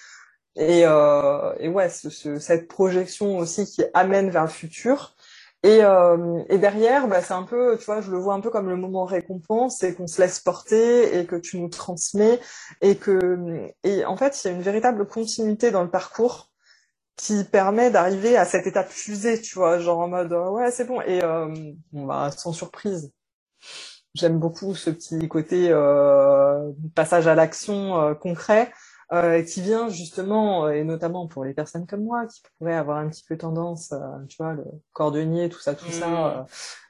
et, euh, et ouais, ce, ce, cette projection aussi qui amène vers le futur. Et, euh, et derrière, bah, c'est un peu, tu vois, je le vois un peu comme le moment récompense, c'est qu'on se laisse porter et que tu nous transmets et que, et en fait, il y a une véritable continuité dans le parcours qui permet d'arriver à cette étape fusée, tu vois, genre en mode ouais c'est bon et euh, bon bah sans surprise. J'aime beaucoup ce petit côté euh, passage à l'action euh, concret euh, qui vient justement et notamment pour les personnes comme moi qui pourraient avoir un petit peu tendance, tu vois, le cordonnier, tout ça, tout ça,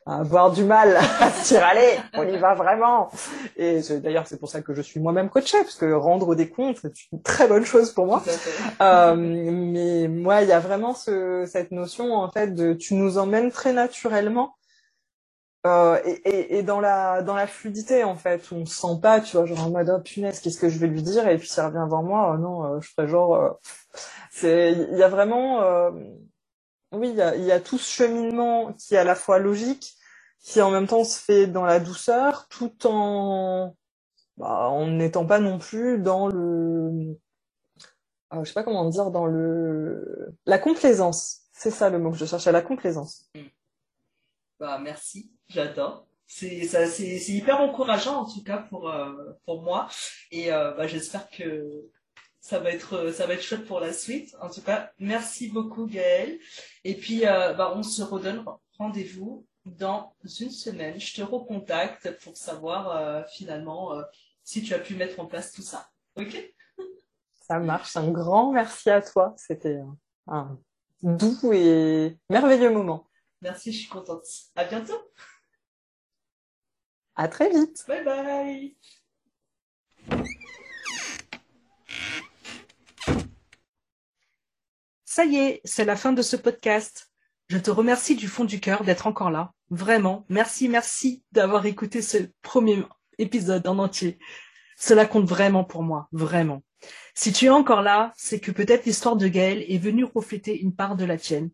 Mm. à avoir du mal à se dire allez, on y va vraiment. Et d'ailleurs c'est pour ça que je suis moi-même coachée parce que rendre des comptes c'est une très bonne chose pour moi. Euh, mais moi, il y a vraiment ce, cette notion en fait de tu nous emmènes très naturellement euh, et, dans la dans la fluidité en fait, on se sent pas, tu vois, genre en mode oh punaise, qu'est-ce que je vais lui dire? Et puis s'il revient vers moi, oh non, euh, je ferais genre, euh, c'est il y a vraiment, oui, il y a, tout ce cheminement qui est à la fois logique, qui en même temps se fait dans la douceur, tout en bah, en n'étant pas non plus dans le je sais pas comment dire, dans le la complaisance. C'est ça le mot que je cherchais, la complaisance. Bah, merci, j'adore. C'est hyper encourageant en tout cas pour euh, pour moi et euh, bah, j'espère que ça va être ça va être chouette pour la suite. En tout cas, merci beaucoup Gaëlle. Et puis euh, bah, on se redonne rendez-vous dans une semaine. Je te recontacte pour savoir euh, finalement euh, si tu as pu mettre en place tout ça. Ok? Ça marche. Un grand merci à toi. C'était un doux et merveilleux moment. Merci, je suis contente. À bientôt. À très vite. Bye bye. Ça y est, c'est la fin de ce podcast. Je te remercie du fond du cœur d'être encore là. Vraiment, merci, merci d'avoir écouté ce premier épisode en entier. Cela compte vraiment pour moi, vraiment. Si tu es encore là, c'est que peut-être l'histoire de Gaël est venue refléter une part de la tienne.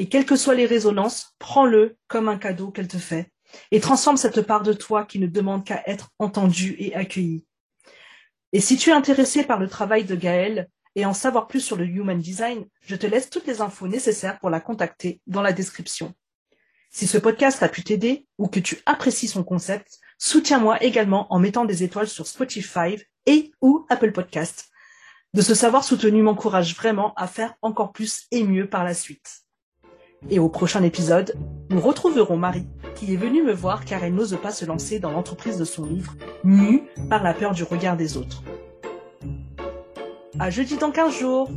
Et quelles que soient les résonances, prends-le comme un cadeau qu'elle te fait et transforme cette part de toi qui ne demande qu'à être entendue et accueillie. Et si tu es intéressé par le travail de Gaëlle et en savoir plus sur le Human Design, je te laisse toutes les infos nécessaires pour la contacter dans la description. Si ce podcast a pu t'aider ou que tu apprécies son concept, soutiens-moi également en mettant des étoiles sur Spotify et ou Apple Podcast. De se savoir soutenu m'encourage vraiment à faire encore plus et mieux par la suite. Et au prochain épisode, nous retrouverons Marie, qui est venue me voir car elle n'ose pas se lancer dans l'entreprise de son livre, mue par la peur du regard des autres. À jeudi dans 15 jours